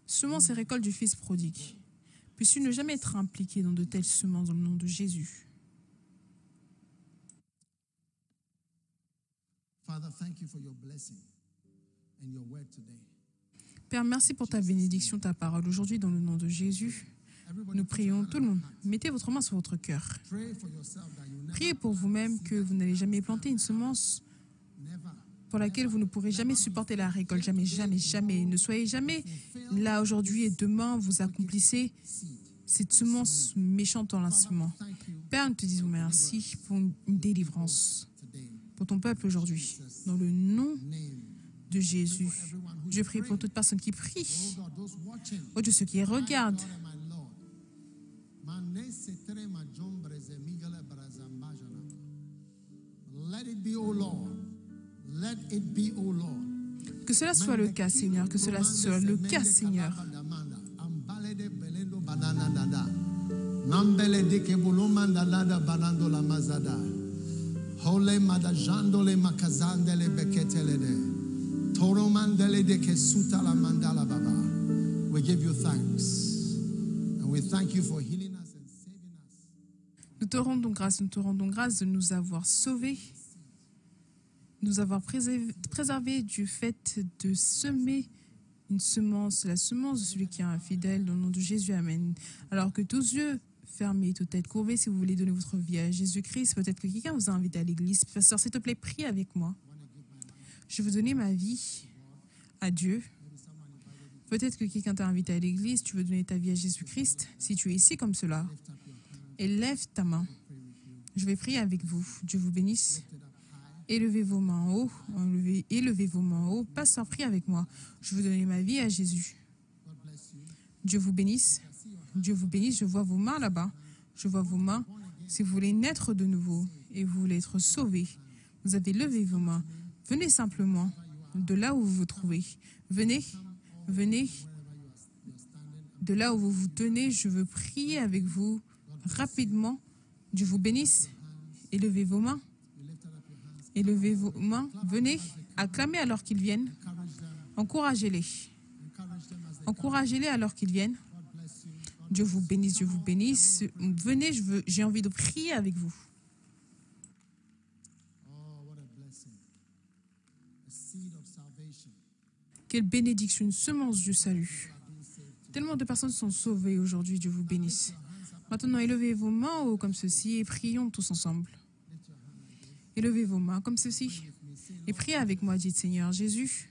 Semences et récoltes du Fils prodigue. Puisses-tu ne jamais être impliqué dans de telles semences dans le nom de Jésus? Père, merci pour ta bénédiction, ta parole aujourd'hui dans le nom de Jésus. Nous prions tout le monde. Mettez votre main sur votre cœur. Priez pour vous-même que vous n'allez jamais planter une semence pour laquelle vous ne pourrez jamais supporter la récolte. Jamais, jamais, jamais. Ne soyez jamais là aujourd'hui et demain, vous accomplissez cette semence méchante en lancement. Père, nous te disons merci pour une délivrance pour ton peuple aujourd'hui. Dans le nom de Jésus, je prie pour toute personne qui prie. Oh Dieu, ceux qui regardent. Let it be, oh Lord. Que cela soit le cas, Seigneur, que cela soit le cas, Seigneur. Hole madajandole makazandele beketelede. Toromandele la mandala baba. We give you thanks. And we thank you for healing us and saving us. Nous te rendons grâce, nous te rendons grâce de nous avoir sauvés, nous avoir préservé, préservé du fait de semer une semence, la semence de celui qui est infidèle, dans le nom de Jésus, Amen. Alors que tous yeux fermés, toute tête courbée, si vous voulez donner votre vie à Jésus-Christ, peut-être que quelqu'un vous a invité à l'église. Pasteur, s'il te plaît, prie avec moi. Je veux donner ma vie à Dieu. Peut-être que quelqu'un t'a invité à l'église, tu veux donner ta vie à Jésus-Christ. Si tu es ici comme cela, élève ta main. Je vais prier avec vous. Dieu vous bénisse. Élevez vos mains en haut. Élevez, vos mains en haut. Pasteur, prie avec moi. Je veux donner ma vie à Jésus. Dieu vous bénisse. Dieu vous bénisse. Je vois vos mains là-bas. Je vois vos mains. Si vous voulez naître de nouveau et vous voulez être sauvé, vous avez levé vos mains. Venez simplement de là où vous vous trouvez. Venez, venez de là où vous vous tenez. Je veux prier avec vous rapidement. Dieu vous bénisse. Élevez vos mains. Élevez vos mains. Venez. Acclamez alors qu'ils viennent. Encouragez-les. Encouragez-les alors qu'ils viennent. Dieu vous bénisse, Dieu vous bénisse. Venez, j'ai envie de prier avec vous. Oh. Quelle bénédiction, une semence du salut. Tellement de personnes sont sauvées aujourd'hui, Dieu vous bénisse. Maintenant, élevez vos mains haut comme ceci et prions tous ensemble. Élevez vos mains comme ceci et priez avec moi, dites Seigneur Jésus,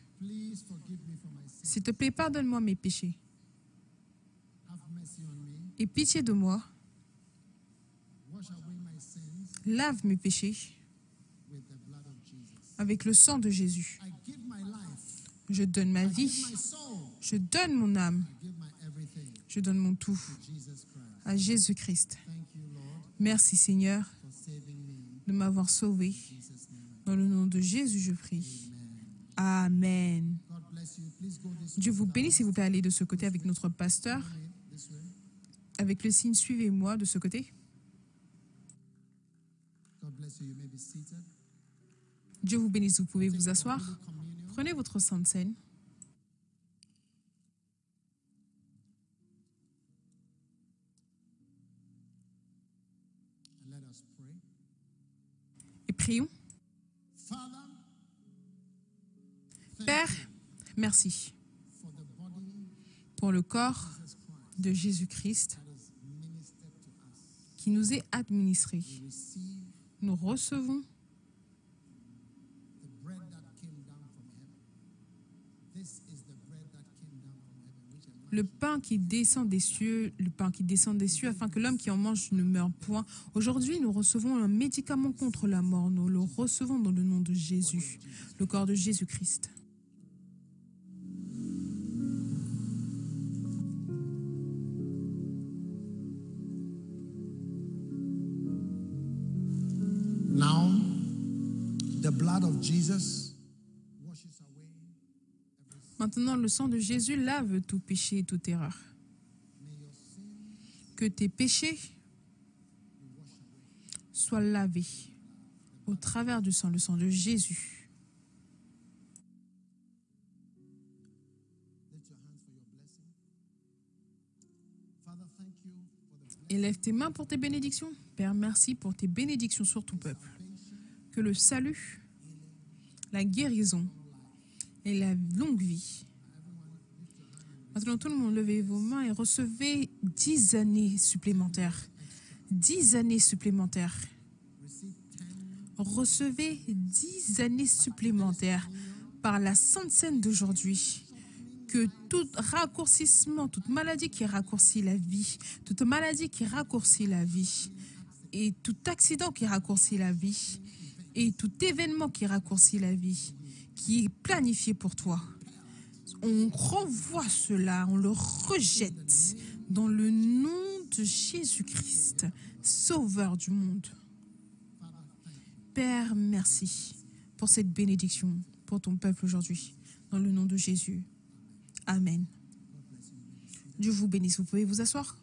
s'il te plaît, pardonne-moi mes péchés et pitié de moi, lave mes péchés avec le sang de Jésus. Je donne ma vie, je donne mon âme, je donne mon tout à Jésus-Christ. Merci Seigneur. De m'avoir sauvé. Dans le nom de Jésus, je prie. Amen. Dieu vous bénisse, s'il vous plaît, allez de ce côté avec notre pasteur. Avec le signe suivez-moi de ce côté. Dieu vous bénisse, vous pouvez vous asseoir. Prenez votre sainte scène. Prions. Père, merci pour le corps de Jésus-Christ qui nous est administré. Nous recevons the bread that came down from heaven. This is the bread that came down from heaven, which a man le pain qui descend des cieux, le pain qui descend des cieux, afin que l'homme qui en mange ne meure point. Aujourd'hui, nous recevons un médicament contre la mort. Nous le recevons dans le nom de Jésus, le corps de Jésus-Christ. Now, the blood of Jesus Maintenant, le sang de Jésus lave tout péché et toute erreur. Que tes péchés soient lavés au travers du sang, le sang de Jésus. Élève tes mains pour tes bénédictions. Père, merci pour tes bénédictions sur ton peuple. Que le salut, la guérison et la longue vie. Maintenant, tout le monde, levez vos mains et recevez dix années supplémentaires. Dix années supplémentaires. Recevez dix années supplémentaires par la sainte scène d'aujourd'hui. Que tout raccourcissement, toute maladie qui raccourcit la vie, toute maladie qui raccourcit la vie, et tout accident qui raccourcit la vie, et tout événement qui raccourcit la vie, qui est planifié pour toi, on renvoie cela, on le rejette dans le nom de Jésus-Christ, Sauveur du monde. Père, merci pour cette bénédiction pour ton peuple aujourd'hui, dans le nom de Jésus. Amen. Dieu vous bénisse. Vous pouvez vous asseoir.